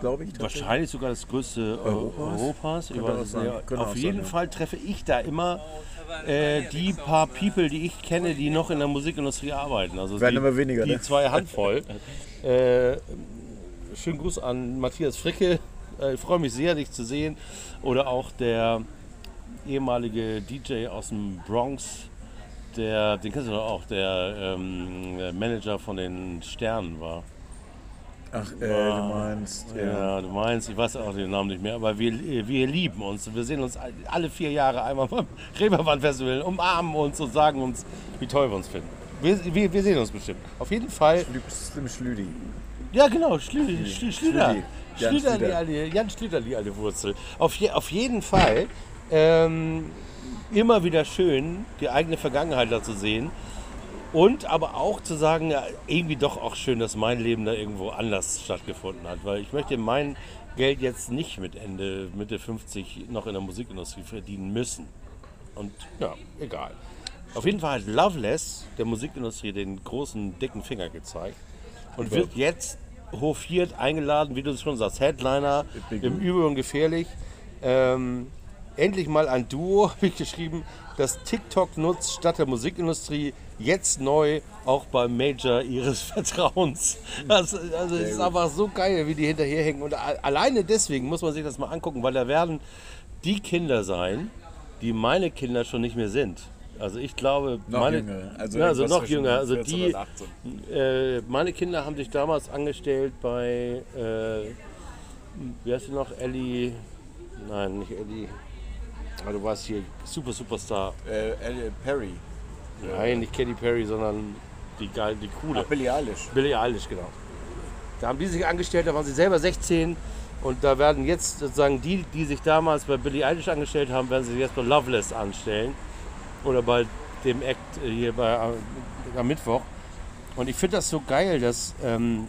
glaube ich. Wahrscheinlich sogar das größte Europas. Europas. Könnte weiß. Könnte Auf jeden sein, ja. Fall treffe ich da immer äh, die paar People, die ich kenne, die noch in der Musikindustrie arbeiten. Also Werden die, immer weniger, Die ne? zwei Handvoll. äh, schönen Gruß an Matthias Fricke. Äh, ich freue mich sehr, dich zu sehen. Oder auch der ehemalige DJ aus dem Bronx, der, den kennst du doch auch, der ähm, Manager von den Sternen war. Ach, äh, du meinst. Ja. Ja, du meinst, ich weiß auch den Namen nicht mehr, aber wir, wir lieben uns. Wir sehen uns alle vier Jahre einmal beim Reeperbahn-Festival, umarmen uns und sagen uns, wie toll wir uns finden. Wir, wir, wir sehen uns bestimmt. Auf jeden Fall. Slim Schlüdi. Ja, genau. Schlüdi. Jan Schlüter, die Schlüter. alte, Jan Schlüter, die alte Wurzel. Auf, je, auf jeden Fall ähm, immer wieder schön, die eigene Vergangenheit da zu sehen. Und aber auch zu sagen, ja, irgendwie doch auch schön, dass mein Leben da irgendwo anders stattgefunden hat. Weil ich möchte mein Geld jetzt nicht mit Ende, Mitte 50 noch in der Musikindustrie verdienen müssen. Und ja, egal. Auf jeden Fall hat Loveless der Musikindustrie den großen, dicken Finger gezeigt und wird jetzt hofiert eingeladen, wie du es schon sagst, Headliner im Übel und gefährlich. Ähm, endlich mal ein Duo, habe ich geschrieben, das TikTok nutzt statt der Musikindustrie jetzt neu auch beim Major ihres Vertrauens. Das, also es ist einfach so geil, wie die hinterherhängen. Und alleine deswegen muss man sich das mal angucken, weil da werden die Kinder sein, die meine Kinder schon nicht mehr sind. Also ich glaube, Noch meine, jünger. Also, ja, also noch jünger. Also 14 die, und 18. äh, meine Kinder haben sich damals angestellt bei, äh, wie heißt sie noch, Ellie, nein, nicht Ellie, ah, du warst hier Super Superstar. Äh, Elliot Perry. Nein, nicht Katy Perry, sondern die geil, die coole. Ach, Billie Eilish. Billie Eilish, genau. Da haben die sich angestellt, da waren sie selber 16 und da werden jetzt sozusagen die, die sich damals bei Billie Eilish angestellt haben, werden sich jetzt bei Loveless anstellen oder bei dem Act äh, hier bei, äh, am Mittwoch. Und ich finde das so geil, dass ähm,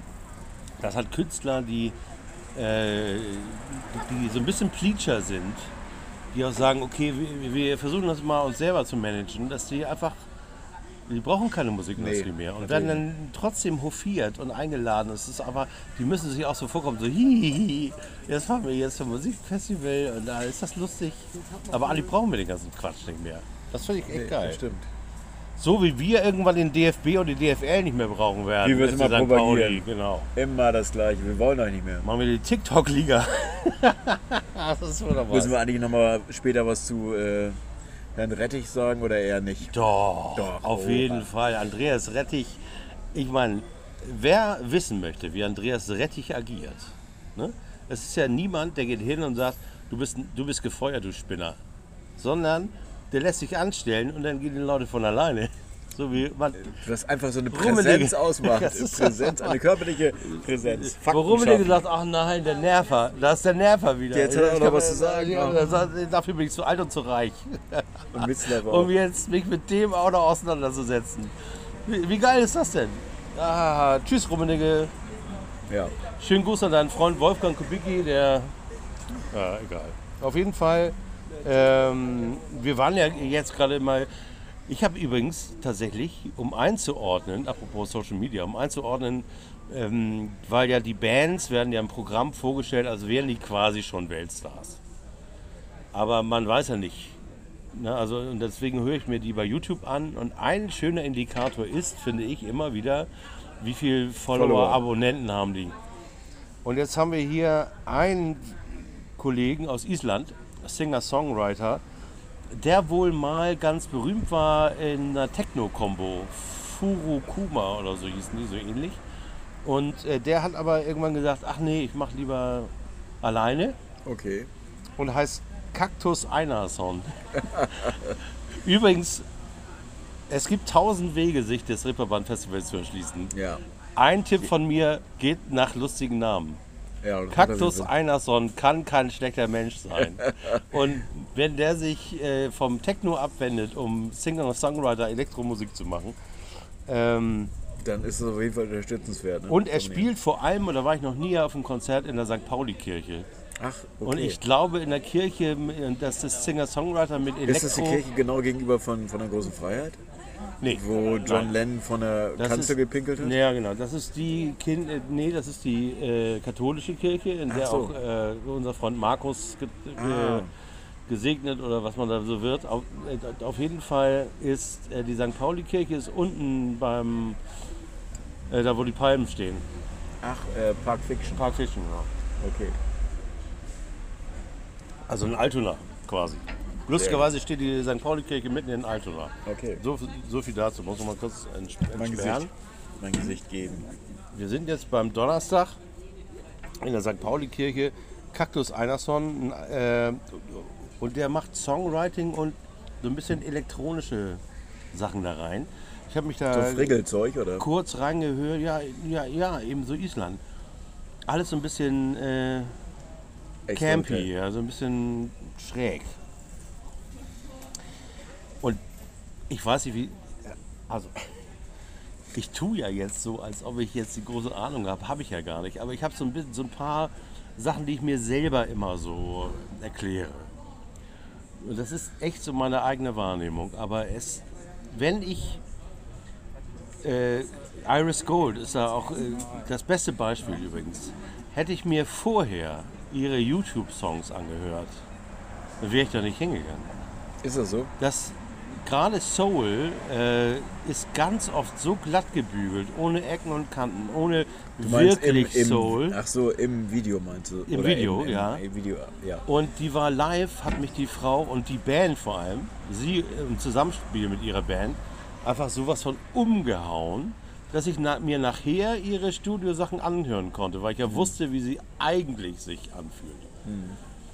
das halt Künstler, die, äh, die, die so ein bisschen Pleacher sind, die auch sagen, okay, wir, wir versuchen das mal uns selber zu managen, dass die einfach die brauchen keine Musikindustrie Nee, mehr und werden dann trotzdem hofiert und eingeladen. Es ist aber, die müssen sich auch so vorkommen, so hihihi, jetzt fahren wir jetzt zum Musikfestival und da ist das lustig. Aber Ali brauchen wir den ganzen Quatsch nicht mehr. Das finde ich echt geil. Stimmt. So wie wir irgendwann den DFB und die DFL nicht mehr brauchen werden. Wir FC immer St. propagieren. genau. Immer das Gleiche. Wir wollen euch nicht mehr. Machen wir die TikTok-Liga. das ist wunderbar. Müssen wir eigentlich nochmal später was zu äh, Herrn Rettich sagen oder eher nicht? Doch, Doch, auf oh, jeden Mann. Fall. Andreas Rettich, ich meine, wer wissen möchte, wie Andreas Rettich agiert, ne? es ist ja niemand, der geht hin und sagt, du bist, du bist gefeuert, du Spinner. Sondern der lässt sich anstellen und dann gehen die Leute von alleine. So wie man, Was einfach so eine Rummelige. Präsenz ausmacht. Präsenz, eine körperliche Präsenz. Warum schaffen. gesagt, ach nein, der Nerver, da ist der Nerver wieder. Jetzt hat er noch was zu sagen, sagt, dafür bin ich zu alt und zu reich, Und Witzler um jetzt mich mit dem auch noch auseinanderzusetzen. Wie, wie geil ist das denn? Ah, tschüss, Rummenigge. Ja. Schönen Gruß an deinen Freund Wolfgang Kubicki, der. Ja, egal. Auf jeden Fall, ähm, wir waren ja jetzt gerade mal. Ich habe übrigens tatsächlich, um einzuordnen, apropos Social Media, um einzuordnen, ähm, weil ja die Bands werden ja im Programm vorgestellt, als wären die quasi schon Weltstars. Aber man weiß ja nicht. Ne, also und deswegen höre ich mir die bei YouTube an und ein schöner Indikator ist, finde ich, immer wieder, wie viel Follower, Follower. Abonnenten haben die. Und jetzt haben wir hier einen Kollegen aus Island, Singer-Songwriter, der wohl mal ganz berühmt war in einer Techno-Kombo. Furukuma oder so hießen die, so ähnlich. Und äh, der hat aber irgendwann gesagt, ach nee, ich mache lieber alleine Okay. und heißt Cactus Einerson. Übrigens, es gibt tausend Wege, sich des Ripperband Festivals zu erschließen. Ja. Ein Tipp von mir geht nach lustigen Namen. Ja er Einerson kann kein schlechter Mensch sein. Und wenn der sich äh, vom Techno abwendet, um Singer-Songwriter Elektromusik zu machen, ähm, Dann ist es auf jeden Fall unterstützenswert. Ne? und er spielt vor allem, und da war ich noch nie auf einem Konzert in der St. Pauli-Kirche. Ach, okay. Und ich glaube in der Kirche, dass das Singer-Songwriter mit Elektro... Ist das die Kirche genau gegenüber von, von der großen Freiheit? Nee. Wo John Nein. Lennon von der Das Kanzel ist- gepinkelt hat? Ja, genau. Das ist die kind, äh, nee, das ist die äh, katholische Kirche, in der Ach so. auch äh, unser Freund Markus ge Ah. gesegnet oder was man da so wird. Auf, äh, auf jeden Fall ist äh, die St. Pauli-Kirche ist unten beim äh, da wo die Palmen stehen. Ach, Park Fiction. Park Fiction, ja. Okay. Also in Altona quasi. Lustigerweise steht die St. Pauli-Kirche mitten in Altona. Okay. So, so viel dazu. Muss man mal kurz ents Mein entsperren. Gesicht, mein Gesicht geben. Wir sind jetzt beim Donnerstag in der St. Pauli-Kirche. Cactus Einerson äh, und der macht Songwriting und so ein bisschen elektronische Sachen da rein. Ich habe mich So da Frickelzeug, oder? kurz reingehört. Ja, ja, ja, eben so Island. Alles so ein bisschen äh, campy, ja, so ein bisschen schräg. Und ich weiß nicht, wie. Also, ich tue ja jetzt so, als ob ich jetzt die große Ahnung habe. Habe ich ja gar nicht. Aber ich habe so ein, bisschen, so ein paar Sachen, die ich mir selber immer so erkläre. Und das ist echt so meine eigene Wahrnehmung. Aber es, wenn ich. Äh, Iris Gold ist da auch äh, das beste Beispiel übrigens. Hätte ich mir vorher ihre YouTube-Songs angehört, dann wäre ich da nicht hingegangen. Ist das so? Das gerade Soul äh, ist ganz oft so glatt gebügelt, ohne Ecken und Kanten, ohne wirklich im, im, Soul. Ach so, im Video meinst du? Im Oder Video, im, ja. Im Video, ja. Und die war live, hat mich die Frau und die Band vor allem, sie im Zusammenspiel mit ihrer Band, einfach sowas von umgehauen, dass ich na, mir nachher ihre Studiosachen anhören konnte, weil ich ja wusste, wie sie eigentlich sich anfühlt.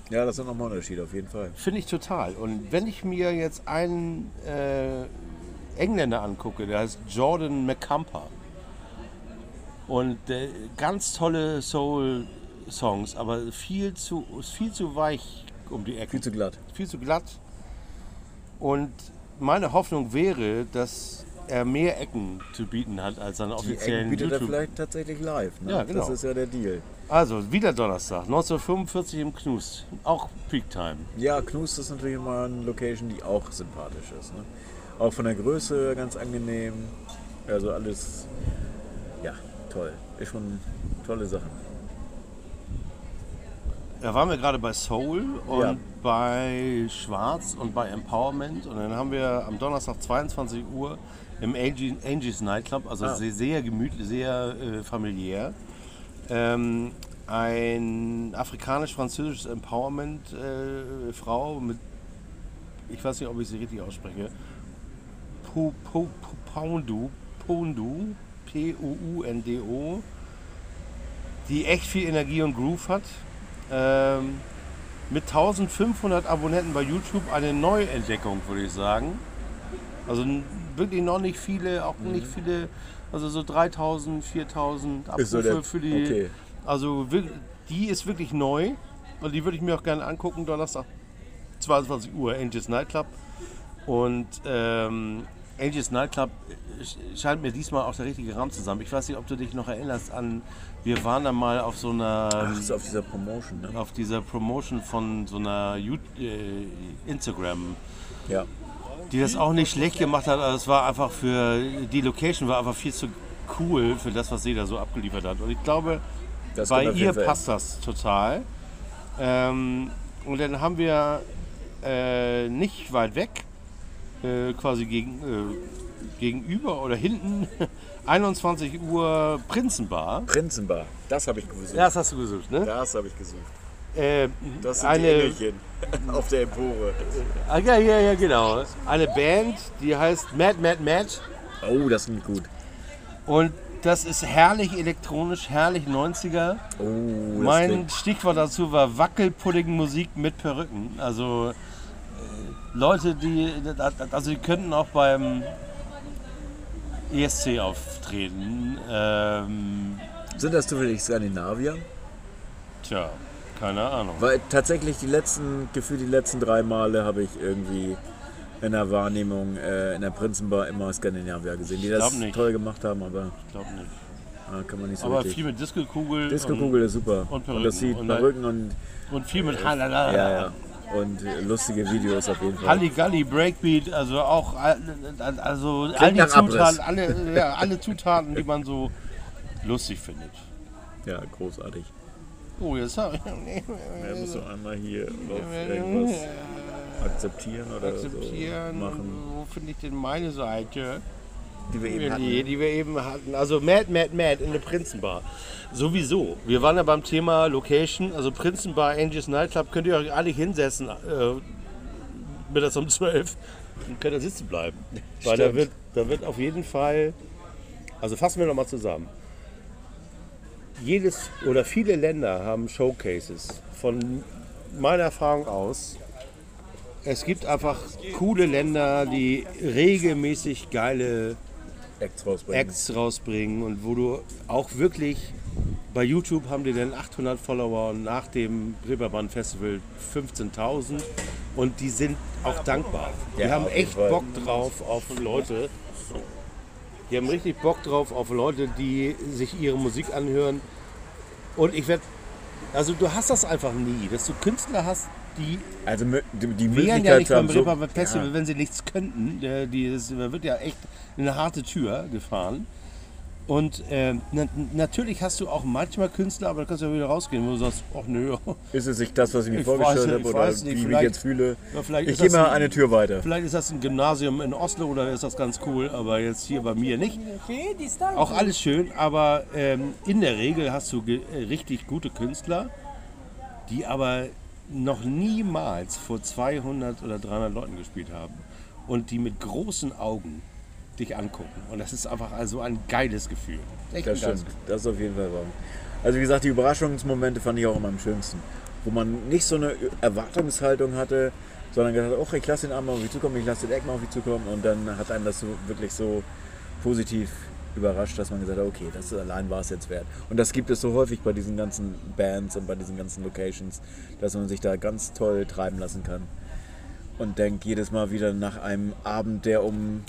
Ja, das ist nochmal ein Unterschied, auf jeden Fall. Finde ich total. Und wenn ich mir jetzt einen äh, Engländer angucke, der heißt Jordan McCumper. Und äh, ganz tolle Soul-Songs, aber viel zu, viel zu weich um die Ecke. Viel zu glatt. viel zu glatt. Und meine Hoffnung wäre, dass er mehr Ecken zu bieten hat als seine Die offiziellen Ecken bietet er YouTube. vielleicht tatsächlich live. Ne? Ja, genau. Das ist ja der Deal. Also, wieder Donnerstag, 1945 im Knust. Auch Peak-Time. Ja, Knust ist natürlich immer eine Location, die auch sympathisch ist. Ne? Auch von der Größe ganz angenehm. Also alles, ja, toll. Ist schon tolle Sachen. Da waren wir gerade bei Soul und Ja. bei Schwarz und bei Empowerment. Und dann haben wir am Donnerstag 22 Uhr im Angie, Angie's Nightclub, also Ah. sehr, sehr gemütlich, sehr äh, familiär, ähm, ein afrikanisch-französisches Empowerment-Frau mit, ich weiß nicht, ob ich sie richtig ausspreche, Poundu, Pondu, P-U-U-N-D-O, die echt viel Energie und Groove hat. Ähm, mit 1500 Abonnenten bei YouTube eine Neuentdeckung, würde ich sagen. Also wirklich noch nicht viele, auch nicht viele, also so 3000, 4000 Abrufe so der- für die. okay. Also die ist wirklich neu und die würde ich mir auch gerne angucken, Donnerstag 22 Uhr, Angels Nightclub. Und ähm, Angels Nightclub sch- scheint mir diesmal auch der richtige Rahmen zusammen. Ich weiß nicht, ob du dich noch erinnerst an, wir waren da mal auf so einer Ach, ist auf dieser Promotion, ne? auf dieser Promotion von so einer You- äh, Instagram, Ja. Die das auch nicht schlecht gemacht hat. Also es war einfach für die Location war einfach viel zu cool für das, was sie da so abgeliefert hat. Und ich glaube, Das bei ihr passt das total. Ähm, und dann haben wir äh, nicht weit weg, äh, quasi gegen, äh, gegenüber oder hinten, 21 Uhr Prinzenbar. Prinzenbar, das habe ich gesucht. Ja, das hast du gesucht, ne? Das habe ich gesucht. Äh, Das sind die eine, Engelchen auf der Empore. Ah, ja, ja, ja, genau. Eine Band, die heißt Mad Mad Mad. Oh, das klingt gut. Und das ist herrlich elektronisch, herrlich 90er. Oh, das mein klingt... Stichwort dazu war Wackelpudding-Musik mit Perücken. Also äh, Leute, die, also die könnten auch beim ESC auftreten. Ähm, Sind das zufällig Skandinavier? tja, keine Ahnung. Weil tatsächlich die letzten, gefühlt die letzten drei Male habe ich irgendwie in der Wahrnehmung äh, in der Prinzenbar immer Skandinavier gesehen, die das nicht. toll gemacht haben, aber Ich glaube nicht. äh, kann man nicht so Aber richtig. viel mit Disco-Kugel. Disco-Kugel ist super. und Und, das sieht Perücken. Und Perücken und, Und, viel mit Halala. ja, ja. und äh, lustige Videos auf jeden Fall. Halligalli, Breakbeat, also auch also all die. Zutaten, alle, ja, alle Zutaten, die man so lustig findet. Ja, großartig. Oh, jetzt habe ich Ja, musst du einmal hier auf irgendwas akzeptieren oder akzeptieren. so machen, Wo finde ich denn meine Seite? die wir eben Die, hatten. die wir eben hatten. Also Mad, Mad, Mad in der Prinzenbar. Sowieso. Wir waren ja beim Thema Location, also Prinzenbar, Angels Nightclub. Könnt ihr euch alle hinsetzen, äh, mittags um 12 und könnt ihr sitzen bleiben. Weil da wird, da wird auf jeden Fall, also fassen wir nochmal zusammen. Jedes oder viele Länder haben Showcases. Von meiner Erfahrung aus, es gibt einfach coole Länder, die regelmäßig geile Acts rausbringen. Acts rausbringen und wo du auch wirklich bei YouTube haben die dann 800 Follower und nach dem Reeperbahn Festival 15.000 und die sind auch dankbar. Die Ja, haben echt. Bock drauf auf Leute. Die haben richtig Bock drauf auf Leute, die sich ihre Musik anhören. Und ich werde, also du hast das einfach nie, dass du Künstler hast, die Also die, die wären ja nicht beim Reeperbahn Festival, ja, wenn sie nichts könnten. Die, das, da wird ja echt eine harte Tür gefahren. Und ähm, na, natürlich hast du auch manchmal Künstler, aber da kannst du ja wieder rausgehen, wo du sagst, ach nö, ist es nicht das, was ich mir Ich vorgestellt habe oder nicht, wie ich mich jetzt fühle? Ja, ich gehe mal ein- eine Tür weiter. vielleicht ist das ein Gymnasium in Oslo oder ist das ganz cool, aber jetzt hier bei mir nicht. Auch alles schön, aber ähm, in der Regel hast du äh, richtig gute Künstler, die aber noch niemals vor 200 oder 300 Leuten gespielt haben und die mit großen Augen dich angucken. Und das ist einfach also ein geiles Gefühl. Echt Das stimmt, das ist auf jeden Fall wahr. Also wie gesagt, die Überraschungsmomente fand ich auch immer am schönsten. Wo man nicht so eine Erwartungshaltung hatte, sondern gedacht hat, oh, ich lasse den Arm mal auf mich zukommen, ich lasse den Eck mal auf mich zukommen und dann hat einen das so wirklich so positiv überrascht, dass man gesagt hat, okay, das allein war es jetzt wert. Und das gibt es so häufig bei diesen ganzen Bands und bei diesen ganzen Locations, dass man sich da ganz toll treiben lassen kann. Und denkt jedes Mal wieder nach einem Abend, der um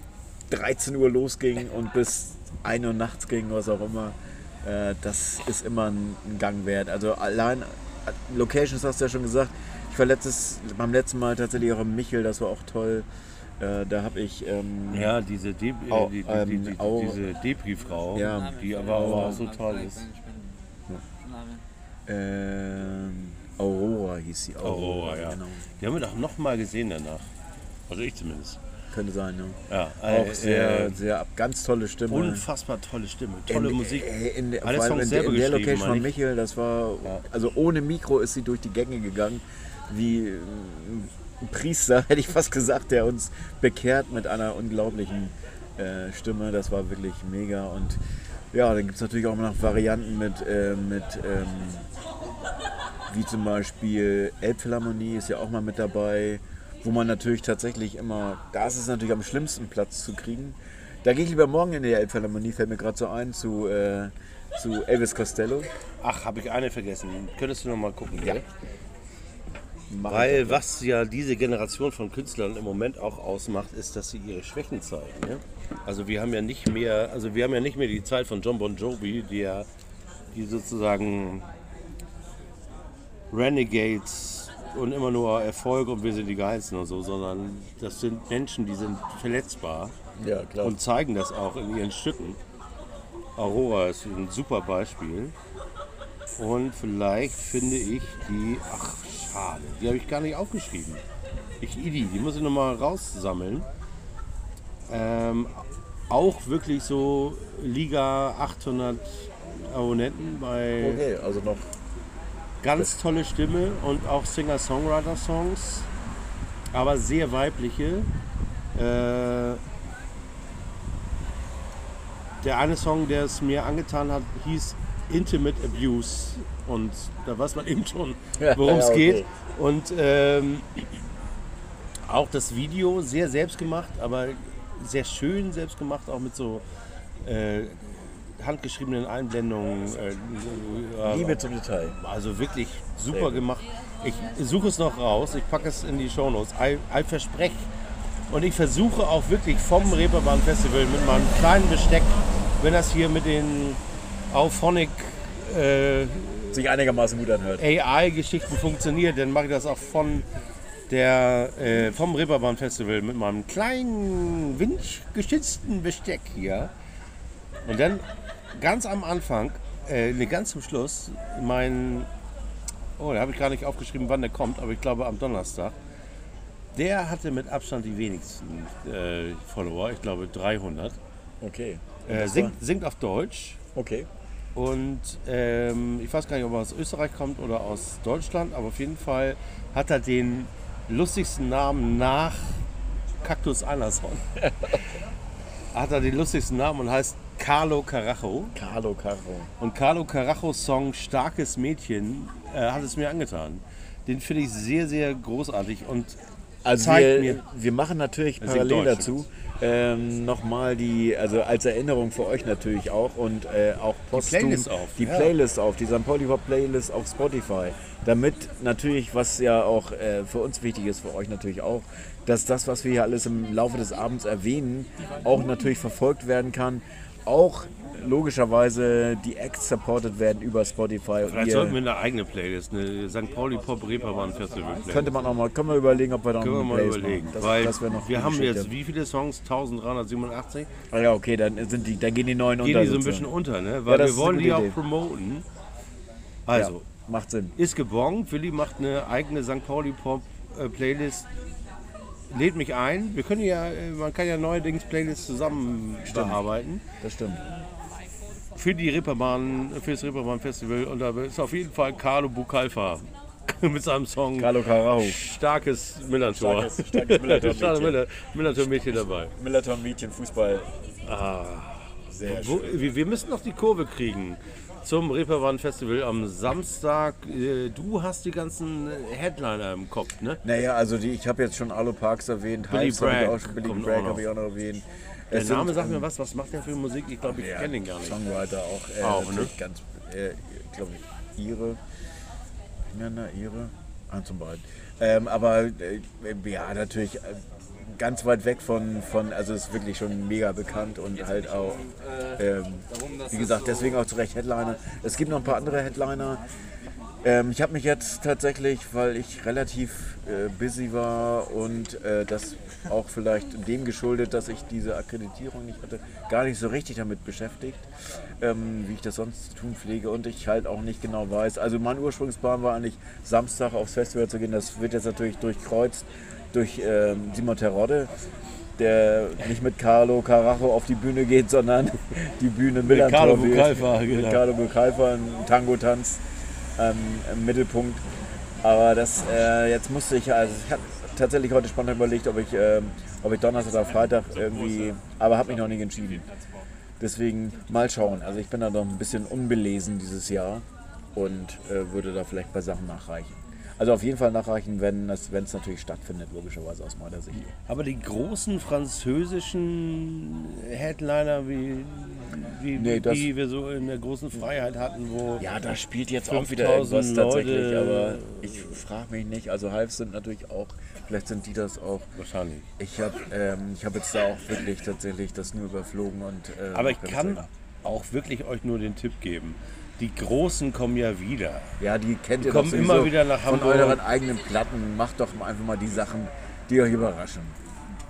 13 Uhr losging und bis 1 Uhr nachts ging, was auch immer, äh, das ist immer ein, ein Gang wert. Also allein, Locations hast du ja schon gesagt, ich war letztes, beim letzten Mal tatsächlich auch im Michel, das war auch toll. Äh, da habe ich, ähm, Ja, diese, De äh, Au- die, die, ähm, die, diese Depri-Frau, Ja. die aber auch so toll ist. ähm, Aurora hieß sie. Aurora, ja. Genau. Die haben wir doch noch mal gesehen danach. Also ich zumindest. Könnte sein, ja. Ja, Auch äh, sehr, äh, sehr, ganz tolle Stimme. unfassbar tolle Stimme, tolle in, Musik. äh, In, der- Alle Songs in, selber in der Location von. Michael, das war, also ohne Mikro ist sie durch die Gänge gegangen, wie ein Priester, hätte ich fast gesagt, der uns bekehrt mit einer unglaublichen äh, Stimme, das war wirklich mega. Und ja, dann gibt es natürlich auch noch Varianten mit, äh, mit ähm, wie zum Beispiel Elbphilharmonie ist ja auch mal mit dabei, wo man natürlich tatsächlich immer, da ist es natürlich am schlimmsten Platz zu kriegen. Da gehe ich lieber morgen in die Elbphilharmonie, fällt mir gerade so ein, zu, äh, zu Elvis Costello. Ach, habe ich eine vergessen. Könntest du noch mal gucken? Ja. gell? Weil was ja diese Generation von Künstlern im Moment auch ausmacht, ist, dass sie ihre Schwächen zeigen. Ne? Also wir haben ja nicht mehr, also wir haben ja nicht mehr die Zeit von John Bon Jovi, der die sozusagen Renegades und immer nur Erfolg und wir sind die Geilsten und so, sondern das sind Menschen, die sind verletzbar Ja, klar. und zeigen das auch in ihren Stücken. Aurora ist ein super Beispiel. Und vielleicht finde ich die, ach schade, die habe ich gar nicht aufgeschrieben. Ich Idi, die muss ich nochmal raussammeln. Ähm, auch wirklich so Liga 800 Abonnenten bei okay, also noch ganz tolle Stimme und auch Singer-Songwriter-Songs, aber sehr weibliche. Äh, der eine Song, der es mir angetan hat, hieß Intimate Abuse und da weiß man eben schon, worum es geht. Und ähm, auch das Video sehr selbst gemacht, aber sehr schön selbst gemacht, auch mit so äh, handgeschriebenen Einblendungen. Äh, Liebe zum Detail. also wirklich super gemacht. Ich suche es noch raus, ich packe es in die Shownotes. I, I verspreche. Und ich versuche auch wirklich vom Reeperbahn Festival mit meinem kleinen Besteck, wenn das hier mit den Auphonic äh, Sich einigermaßen gut anhört. AI-Geschichten funktioniert, dann mache ich das auch von der, äh, vom Reeperbahn Festival mit meinem kleinen, windgeschützten Besteck hier. Und dann ganz am Anfang, äh, ne, ganz zum Schluss, mein, oh, da habe ich gar nicht aufgeschrieben, wann der kommt, aber ich glaube am Donnerstag. Der hatte mit Abstand die wenigsten äh, Follower, ich glaube 300. Okay. Äh, singt, singt auf Deutsch. Okay. Und ähm, ich weiß gar nicht, ob er aus Österreich kommt oder aus Deutschland, aber auf jeden Fall hat er den lustigsten Namen nach Cactus Anderson. hat er den lustigsten Namen und heißt Carlo Carajo. Carlo Caro. Und Carlo Carajos Song Starkes Mädchen äh, hat es mir angetan. Den finde ich sehr, sehr großartig und Also wir, wir machen natürlich parallel dazu ähm, nochmal die, also als Erinnerung für euch natürlich auch und äh, auch posthum Playlist auf, die ja. Playlist auf, die St. Pauli Pop Playlist auf Spotify. Damit natürlich, was ja auch äh, für uns wichtig ist, für euch natürlich auch, dass das, was wir hier alles im Laufe des Abends erwähnen, auch natürlich verfolgt werden kann. Auch logischerweise die Acts supported werden über Spotify. Vielleicht sollten wir eine eigene Playlist, eine St. Pauli Pop Reeperbahn Festival Playlist. könnte man auch mal, können wir überlegen, ob wir da noch Können wir eine mal Playlist überlegen. machen. Das, weil das noch wir haben Geschichte. jetzt wie viele Songs? 1387? Ah ja, okay, dann, sind die, dann gehen die neuen Gehen unter. die so ein bisschen unter, ne? Weil das wir wollen die auch Idee. promoten. Also, Ja, macht Sinn. ist gebongt. Willi macht eine eigene St. Pauli Pop äh, Playlist. Lädt mich ein. Wir können ja, äh, man kann ja neuerdings Playlists zusammen bearbeiten. Das stimmt. Für die Reeperbahn, für das Reeperbahn Festival. Und da ist auf jeden Fall Carlo Bucalfa mit seinem Song Carlo Carajo. Starkes Millantor. Starkes- starkes Millantor-Mädchen. Millantor-Mädchen dabei. Millerton Mädchen Fußball. Sehr Wo, schön. wir, wir müssen noch die Kurve kriegen zum Reeperbahn Festival am Samstag. Äh, Du hast die ganzen Headliner im Kopf, ne? Naja, also die, ich habe jetzt schon Arlo Parks erwähnt, Billy ich Bragg auch schon, Billy Bragg habe ich auch noch erwähnt. Der Es Name sind, sagt mir ähm, was. Was macht der für Musik? Ich glaube, ich ja, kenne den gar nicht. Songwriter auch. Äh, Auch, ne? ganz, äh, glaube ich, ihre. Engländer, ihre. Ah, zum Beispiel. Ähm, aber äh, ja, natürlich äh, ganz weit weg von, von, also ist wirklich schon mega bekannt und halt auch, ähm, wie gesagt, deswegen auch zu Recht Headliner. Es gibt noch ein paar andere Headliner. Ähm, ich habe mich jetzt tatsächlich, weil ich relativ äh, busy war und äh, das auch vielleicht dem geschuldet, dass ich diese Akkreditierung nicht hatte, gar nicht so richtig damit beschäftigt, ähm, wie ich das sonst zu tun pflege und ich halt auch nicht genau weiß. Also mein Ursprungsplan war eigentlich Samstag aufs Festival zu gehen. Das wird jetzt natürlich durchkreuzt durch ähm, Simon Terodde, der nicht mit Carlo Carajo auf die Bühne geht, sondern die Bühne mit Carlo Bucalfa, Mit genau. Carlo Bucalfa, ein Tango-Tanz ähm, im Mittelpunkt. Aber das, äh, jetzt musste ich, also ich hab, tatsächlich heute spontan überlegt, ob ich, ähm, ob ich Donnerstag oder Freitag irgendwie, aber habe mich noch nicht entschieden. Deswegen mal schauen. Also ich bin da noch ein bisschen unbelesen dieses Jahr und äh, würde da vielleicht bei Sachen nachreichen. Also auf jeden Fall nachreichen, wenn es wenn es natürlich stattfindet, logischerweise aus meiner Sicht. Aber die großen französischen Headliner, wie, wie, Nee, das- die wir so in der großen Freiheit hatten, wo Ja, da spielt jetzt auch 5000 wieder irgendwas tatsächlich, Leute. aber ich frage mich nicht. Also Hives sind natürlich auch, vielleicht sind die das auch. wahrscheinlich. Ich habe ähm, ich hab jetzt da auch wirklich tatsächlich das nur überflogen und. Äh, Aber ich kann auch wirklich euch nur den Tipp geben. Die Großen kommen ja wieder. Ja, die kennt ihr kommen immer wieder nach Von Hamburg. euren eigenen Platten. Macht doch einfach mal die Sachen, die euch überraschen.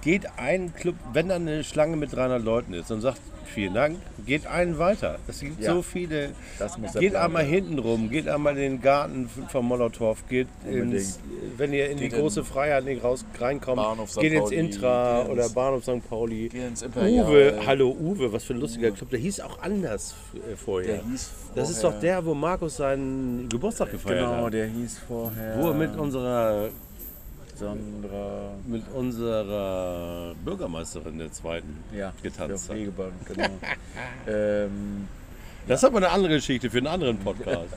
Geht ein Club, wenn da eine Schlange mit 300 Leuten ist und sagt, vielen Dank, geht einen weiter. Es gibt Ja. so viele. Das muss der Geht einmal sein. hinten rum, geht einmal in den Garten vom Molotow, geht ins, wenn ihr in die Geht in große Freiheit nicht raus, reinkommt, geht ins Pauli, Intra geht oder ins- Bahnhof St. Pauli. Geht ins Imperial. Uwe, hallo Uwe, was für ein lustiger Club. Der hieß auch anders äh, vorher. Der hieß das ist vorher- doch der, wo Markus seinen Geburtstag gefeiert Genau, hat. der hieß vorher. Wo er mit unserer, Sandra. mit unserer Bürgermeisterin der zweiten Ja, getanzt. Pflegebank, genau. ähm, Das ist aber eine andere Geschichte für einen anderen Podcast.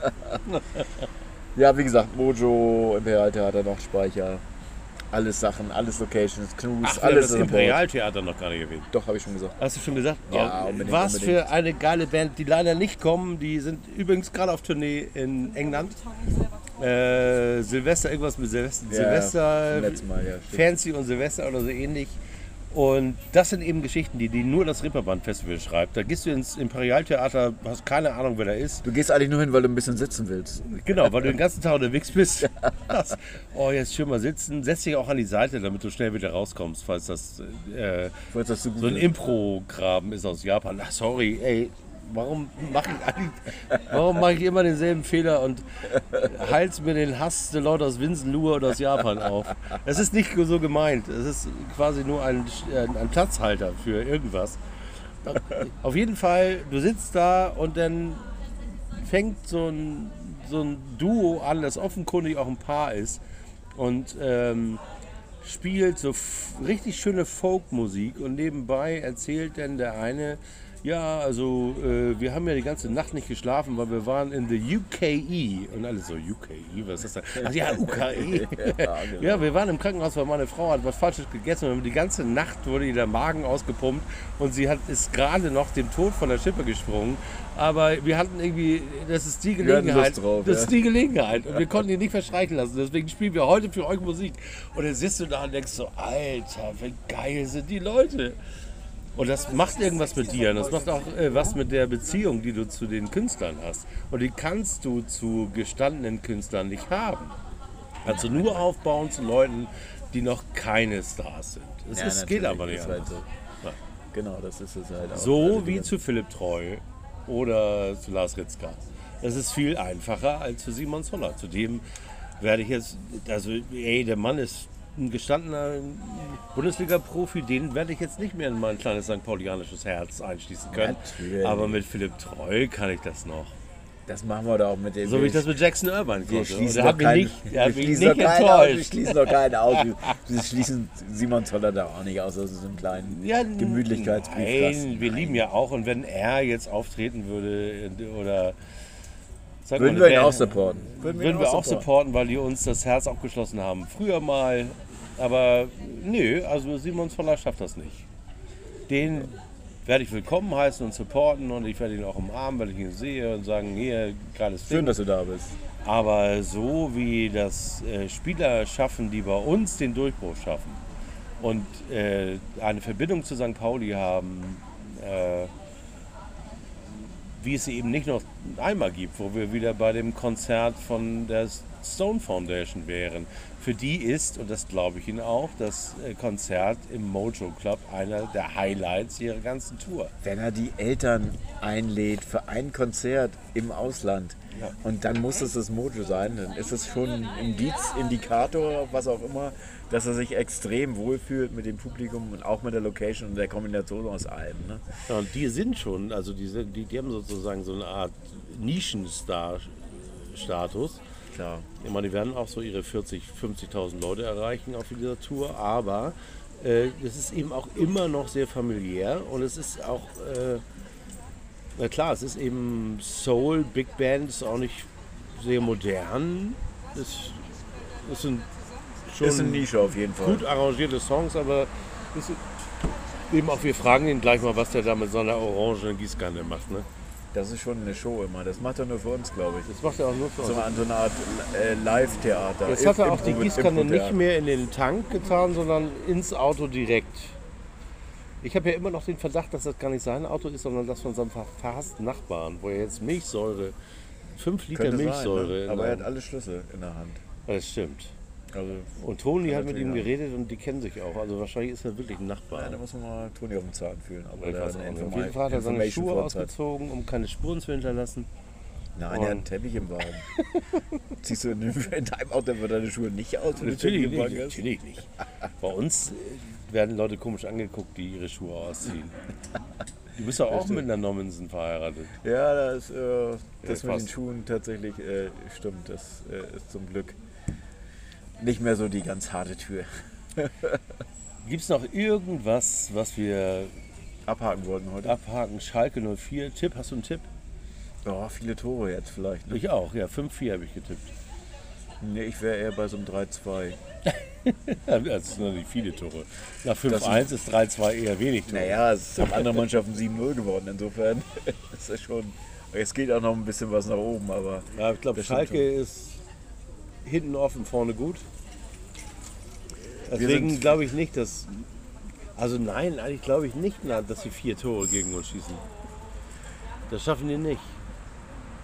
ja, wie gesagt, Mojo, Imperialtheater, noch Speicher. Alles Sachen, alles Locations, Clues, Ach, alles das. Imperialtheater noch gar nicht erwähnt. Doch, habe ich schon gesagt. Hast du schon gesagt? Ja, unbedingt, Was unbedingt. für eine geile Band, die leider nicht kommen. Die sind übrigens gerade auf Tournee in England. Äh, Silvester, irgendwas mit Silvester. Ja, Silvester, Mal, ja. Fancy und Silvester oder so ähnlich. Und das sind eben Geschichten, die, die nur das Ripperband Festival schreibt. Da gehst du ins Imperialtheater, hast keine Ahnung, wer da ist. Du gehst eigentlich nur hin, weil du ein bisschen sitzen willst. Genau, weil du den ganzen Tag unterwegs bist. Das, oh, jetzt schön mal sitzen. Setz dich auch an die Seite, damit du schnell wieder rauskommst, falls das äh, Falls das so so ein. Impro-Graben ist aus Japan. Ach, sorry, ey. Warum mache ich, mach ich immer denselben Fehler und heiz mir den Hass der Leute aus Winsenlohe oder aus Japan auf? Es ist nicht so gemeint. Es ist quasi nur ein, ein Platzhalter für irgendwas. Auf jeden Fall, du sitzt da und dann fängt so ein, so ein Duo an, das offenkundig auch ein Paar ist und ähm, spielt so richtig schöne Folkmusik und nebenbei erzählt dann der eine, ja, also äh, wir haben ja die ganze Nacht nicht geschlafen, weil wir waren in the UKE und alle so UKE, was ist das? denn? Ach ja, UKE. ja, wir waren im Krankenhaus, weil meine Frau hat was Falsches gegessen und die ganze Nacht wurde ihr der Magen ausgepumpt und sie hat ist gerade noch dem Tod von der Schippe gesprungen. Aber wir hatten irgendwie, das ist die Gelegenheit, drauf, das ja. ist die Gelegenheit und wir konnten ihn nicht verstreichen lassen. Deswegen spielen wir heute für euch Musik. Und dann sitzt du da und denkst so, Alter, wie geil sind die Leute. Und das macht irgendwas mit dir. Und das macht auch äh, was mit der Beziehung, die du zu den Künstlern hast. Und die kannst du zu gestandenen Künstlern nicht haben. Also nur aufbauen zu Leuten, die noch keine Stars sind. Es Ja, ist, geht aber nicht halt so. Genau, das ist es halt auch. So Also, wie zu Philipp Treu oder zu Lars Ritzka. Das ist viel einfacher als für Simon Zoller. Zudem werde ich jetzt, also ey, der Mann ist ein gestandener Bundesliga-Profi, den werde ich jetzt nicht mehr in mein kleines St. Paulianisches Herz einschließen können. Natürlich. Aber mit Philipp Treu kann ich das noch. Das machen wir doch mit dem. So wie ich das mit Jackson Urban wir konnte. Und schließen doch keinen, nicht, wir schließen keinen aus, wir schließen doch keinen aus. Wir, wir schließen Simon Zoller da auch nicht aus, aus so einem kleinen Ja, Gemütlichkeitsbriefkasten. Nein, wir lieben ja auch. Und wenn er jetzt auftreten würde oder. Sag mal, Würden eine wir ihn Band- auch supporten. Würden wir auch supporten, weil die uns das Herz aufgeschlossen haben. Früher mal, aber nö, also Simon Zoller schafft das nicht. Den werde ich willkommen heißen und supporten und ich werde ihn auch umarmen, weil ich ihn sehe und sagen, hier, geiles Schön, Ding. dass du da bist. Aber so wie das äh, Spieler schaffen, die bei uns den Durchbruch schaffen und äh, eine Verbindung zu St. Pauli haben, äh, wie es sie eben nicht noch einmal gibt, wo wir wieder bei dem Konzert von der Stone Foundation wären. Für die ist, und das glaube ich Ihnen auch, das äh, Konzert im Mojo Club einer der Highlights ihrer ganzen Tour. Wenn er die Eltern einlädt für ein Konzert im Ausland und dann muss es das Mojo sein, dann ist es schon ein Indiz, Indikator, was auch immer, dass er sich extrem wohlfühlt mit dem Publikum und auch mit der Location und der Kombination aus allem. Ne? Ja, und die sind schon, also die, sind- die, die haben sozusagen so eine Art Nischenstar-Status. Klar. Ich meine, die werden auch so ihre 40, 50.000 Leute erreichen auf dieser Tour, aber äh, es ist eben auch immer noch sehr familiär und es ist auch, äh, na klar, es ist eben Soul, Big Band, ist auch nicht sehr modern. Es, es sind schon Ist eine Nische auf jeden Fall. gut arrangierte Songs, aber ist eben auch, wir fragen ihn gleich mal, was der da mit seiner orangenen Gießkanne macht. Ne? Das ist schon eine Show immer. Das macht er nur für uns, glaube ich. Das macht er auch nur für uns. So an so einer Art äh, Live-Theater. Jetzt hat er auch die Gießkanne nicht mehr in den Tank getan, sondern ins Auto direkt. Ich habe ja immer noch den Verdacht, dass das gar nicht sein Auto ist, sondern das von seinem verfassten Nachbarn, wo er jetzt Milchsäure, 5 Liter Könnte Milchsäure. Sein, ne? Aber er hat alle Schlüssel in der Hand. das stimmt. Also, Und Toni hat mit ihm geredet und die kennen sich auch. Also wahrscheinlich ist er wirklich ein Nachbar. ja, da muss man mal Toni auf den Zahn fühlen. ob ich weiß nicht. Auf jeden Fall hat er seine Schuhe ausgezogen, um keine Spuren zu hinterlassen. Nein, er hat einen Und- Teppich im Wagen. Ziehst du in, in deinem Auto für deine Schuhe nicht aus, Natürlich nicht, natürlich nicht. Bei uns äh, werden Leute komisch angeguckt, die ihre Schuhe ausziehen. Du bist doch auch mit einer Nommensen verheiratet. Ja, das, äh, das mit passt. den Schuhen tatsächlich äh, stimmt. Das äh, ist zum Glück nicht mehr so die ganz harte Tür. Gibt es noch irgendwas, was wir Abhaken wollten heute. abhaken? Schalke 04, Tipp, hast du einen Tipp? Ja, viele Tore jetzt vielleicht. Ne? Ich auch, ja, 5-4 habe ich getippt. Nee, ich wäre eher bei so einem 3-2. Ja, Das sind noch nicht viele Tore. Nach 5-1 ist 3-2 eher wenig Tore. Naja, es haben andere Mannschaften 7-0 geworden. Insofern ist das schon. Es geht auch noch ein bisschen was nach oben, aber Ja, ich glaube, Schalke ist hinten offen, vorne gut. Deswegen glaube ich nicht, dass. Also nein, eigentlich glaube ich nicht, dass sie vier Tore gegen uns schießen. Das schaffen die nicht.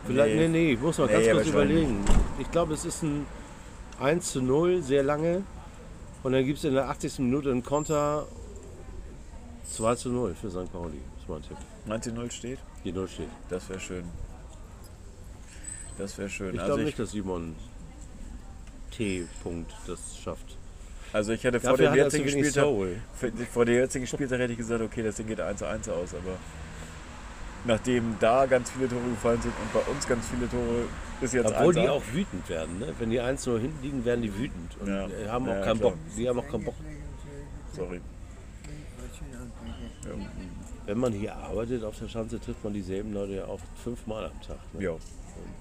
Vielleicht, nee, Nee. nee, ich muss mal Nee, ganz kurz überlegen. Ich glaube, es ist ein 1 zu 0, sehr lange. Und dann gibt es in der 80. Minute einen Konter 2 zu 0 für St. Pauli. Das ist mein Tipp. 19-0 steht. Die 0 steht. Das wäre schön. Das wäre schön. Ich also, glaube ich, nicht, dass Simon T. Punkt das schafft. also ich hätte vor dem jetzigen Spieltag, vor- dem jetzigen Spieltag hätte ich gesagt, okay, das Ding geht 1-1 aus, aber nachdem da ganz viele Tore gefallen sind und bei uns ganz viele Tore ist jetzt Obwohl 1 die auch wütend werden. Ne? Wenn die 1 0 hinten liegen, werden die wütend. Und Ja. äh, haben auch Ja, keinen klar. Bock. Die haben auch keinen Bock. Sorry. Wenn man hier arbeitet auf der Schanze, trifft man dieselben Leute ja auch fünfmal am Tag. Ne? Ja, Und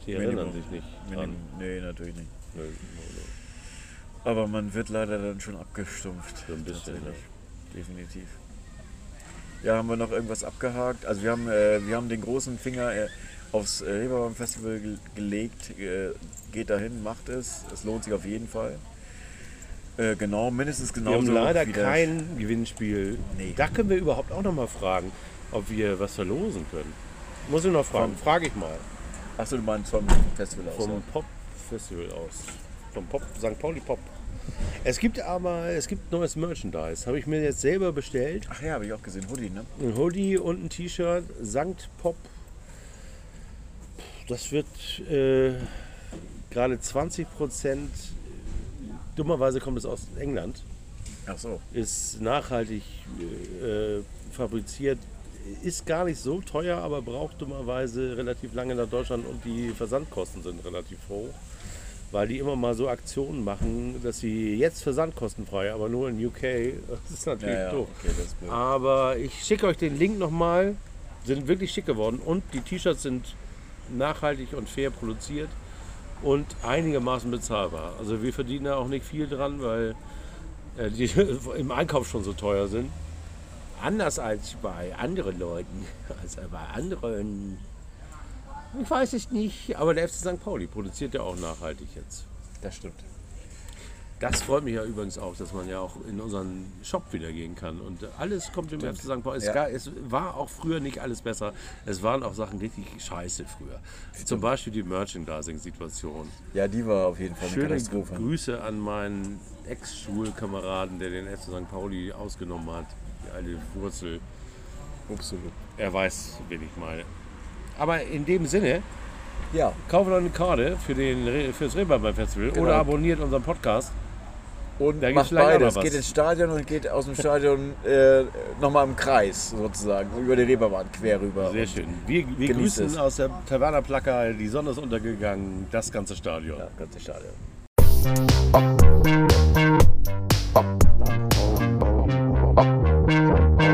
die Minimum. erinnern sich nicht dran. Nee, natürlich nicht. Nö, nö, nö. Aber man wird leider dann schon abgestumpft. So ein bisschen, Tatsächlich. Definitiv. Ja, haben wir noch irgendwas abgehakt? Also wir haben, äh, wir haben den großen Finger äh, aufs äh, Reeperbahn Festival ge gelegt. Äh, geht dahin, macht es. Es lohnt sich auf jeden Fall. Äh, genau, mindestens Wir genauso haben leider kein Gewinnspiel. Nee. Da können wir überhaupt auch noch mal fragen, ob wir was verlosen können. Muss ich noch fragen. Frage ich mal. Achso, du meinst vom Festival aus. Vom ja. Pop-Festival aus. Vom Pop, St. Pauli Pop. Es gibt aber, es gibt neues Merchandise. Habe ich mir jetzt selber bestellt. Ach ja, habe ich auch gesehen. Hoodie, ne? Ein Hoodie und ein T-Shirt. Sankt Pop. Das wird äh, gerade 20 Prozent. Dummerweise kommt es aus England. Ach so. Ist nachhaltig äh, fabriziert. Ist gar nicht so teuer, aber braucht dummerweise relativ lange nach Deutschland und die Versandkosten sind relativ hoch. Weil die immer mal so Aktionen machen, dass sie jetzt versandkostenfrei, aber nur in UK. Das ist natürlich Ja, ja, doof. okay, ist. Aber ich schicke euch den Link nochmal. Sind wirklich schick geworden und die T-Shirts sind nachhaltig und fair produziert und einigermaßen bezahlbar. Also wir verdienen da auch nicht viel dran, weil äh, die im Einkauf schon so teuer sind. Anders als bei anderen Leuten, also bei anderen, ich weiß es nicht, aber der FC St. Pauli produziert ja auch nachhaltig jetzt. Das stimmt. Das freut mich ja übrigens auch, dass man ja auch in unseren Shop wieder gehen kann. Und alles kommt im FC St. Pauli. Es, Ja. gar, es war auch früher nicht alles besser. Es waren auch Sachen richtig scheiße früher. Zum Beispiel die Merchandising-Situation. Ja, die war auf jeden Fall eine Schöne Katastrophe. Grüße an meinen Ex-Schulkameraden, der den FC St. Pauli ausgenommen hat. Alte Wurzel. Absolut. Er weiß, wen ich meine. Aber in dem Sinne, Ja, kauft eine Karte für, den, für das Reeperbahn Festival Genau. oder abonniert unseren Podcast. Und Da macht beides. Geht ins Stadion und geht aus dem Stadion äh, nochmal im Kreis sozusagen, über die Reeperbahn quer rüber. Sehr schön. Wir, wir grüßen es. aus der Taverna Plaka, die Sonne ist untergegangen, das ganze Stadion. Ja, ganze Stadion.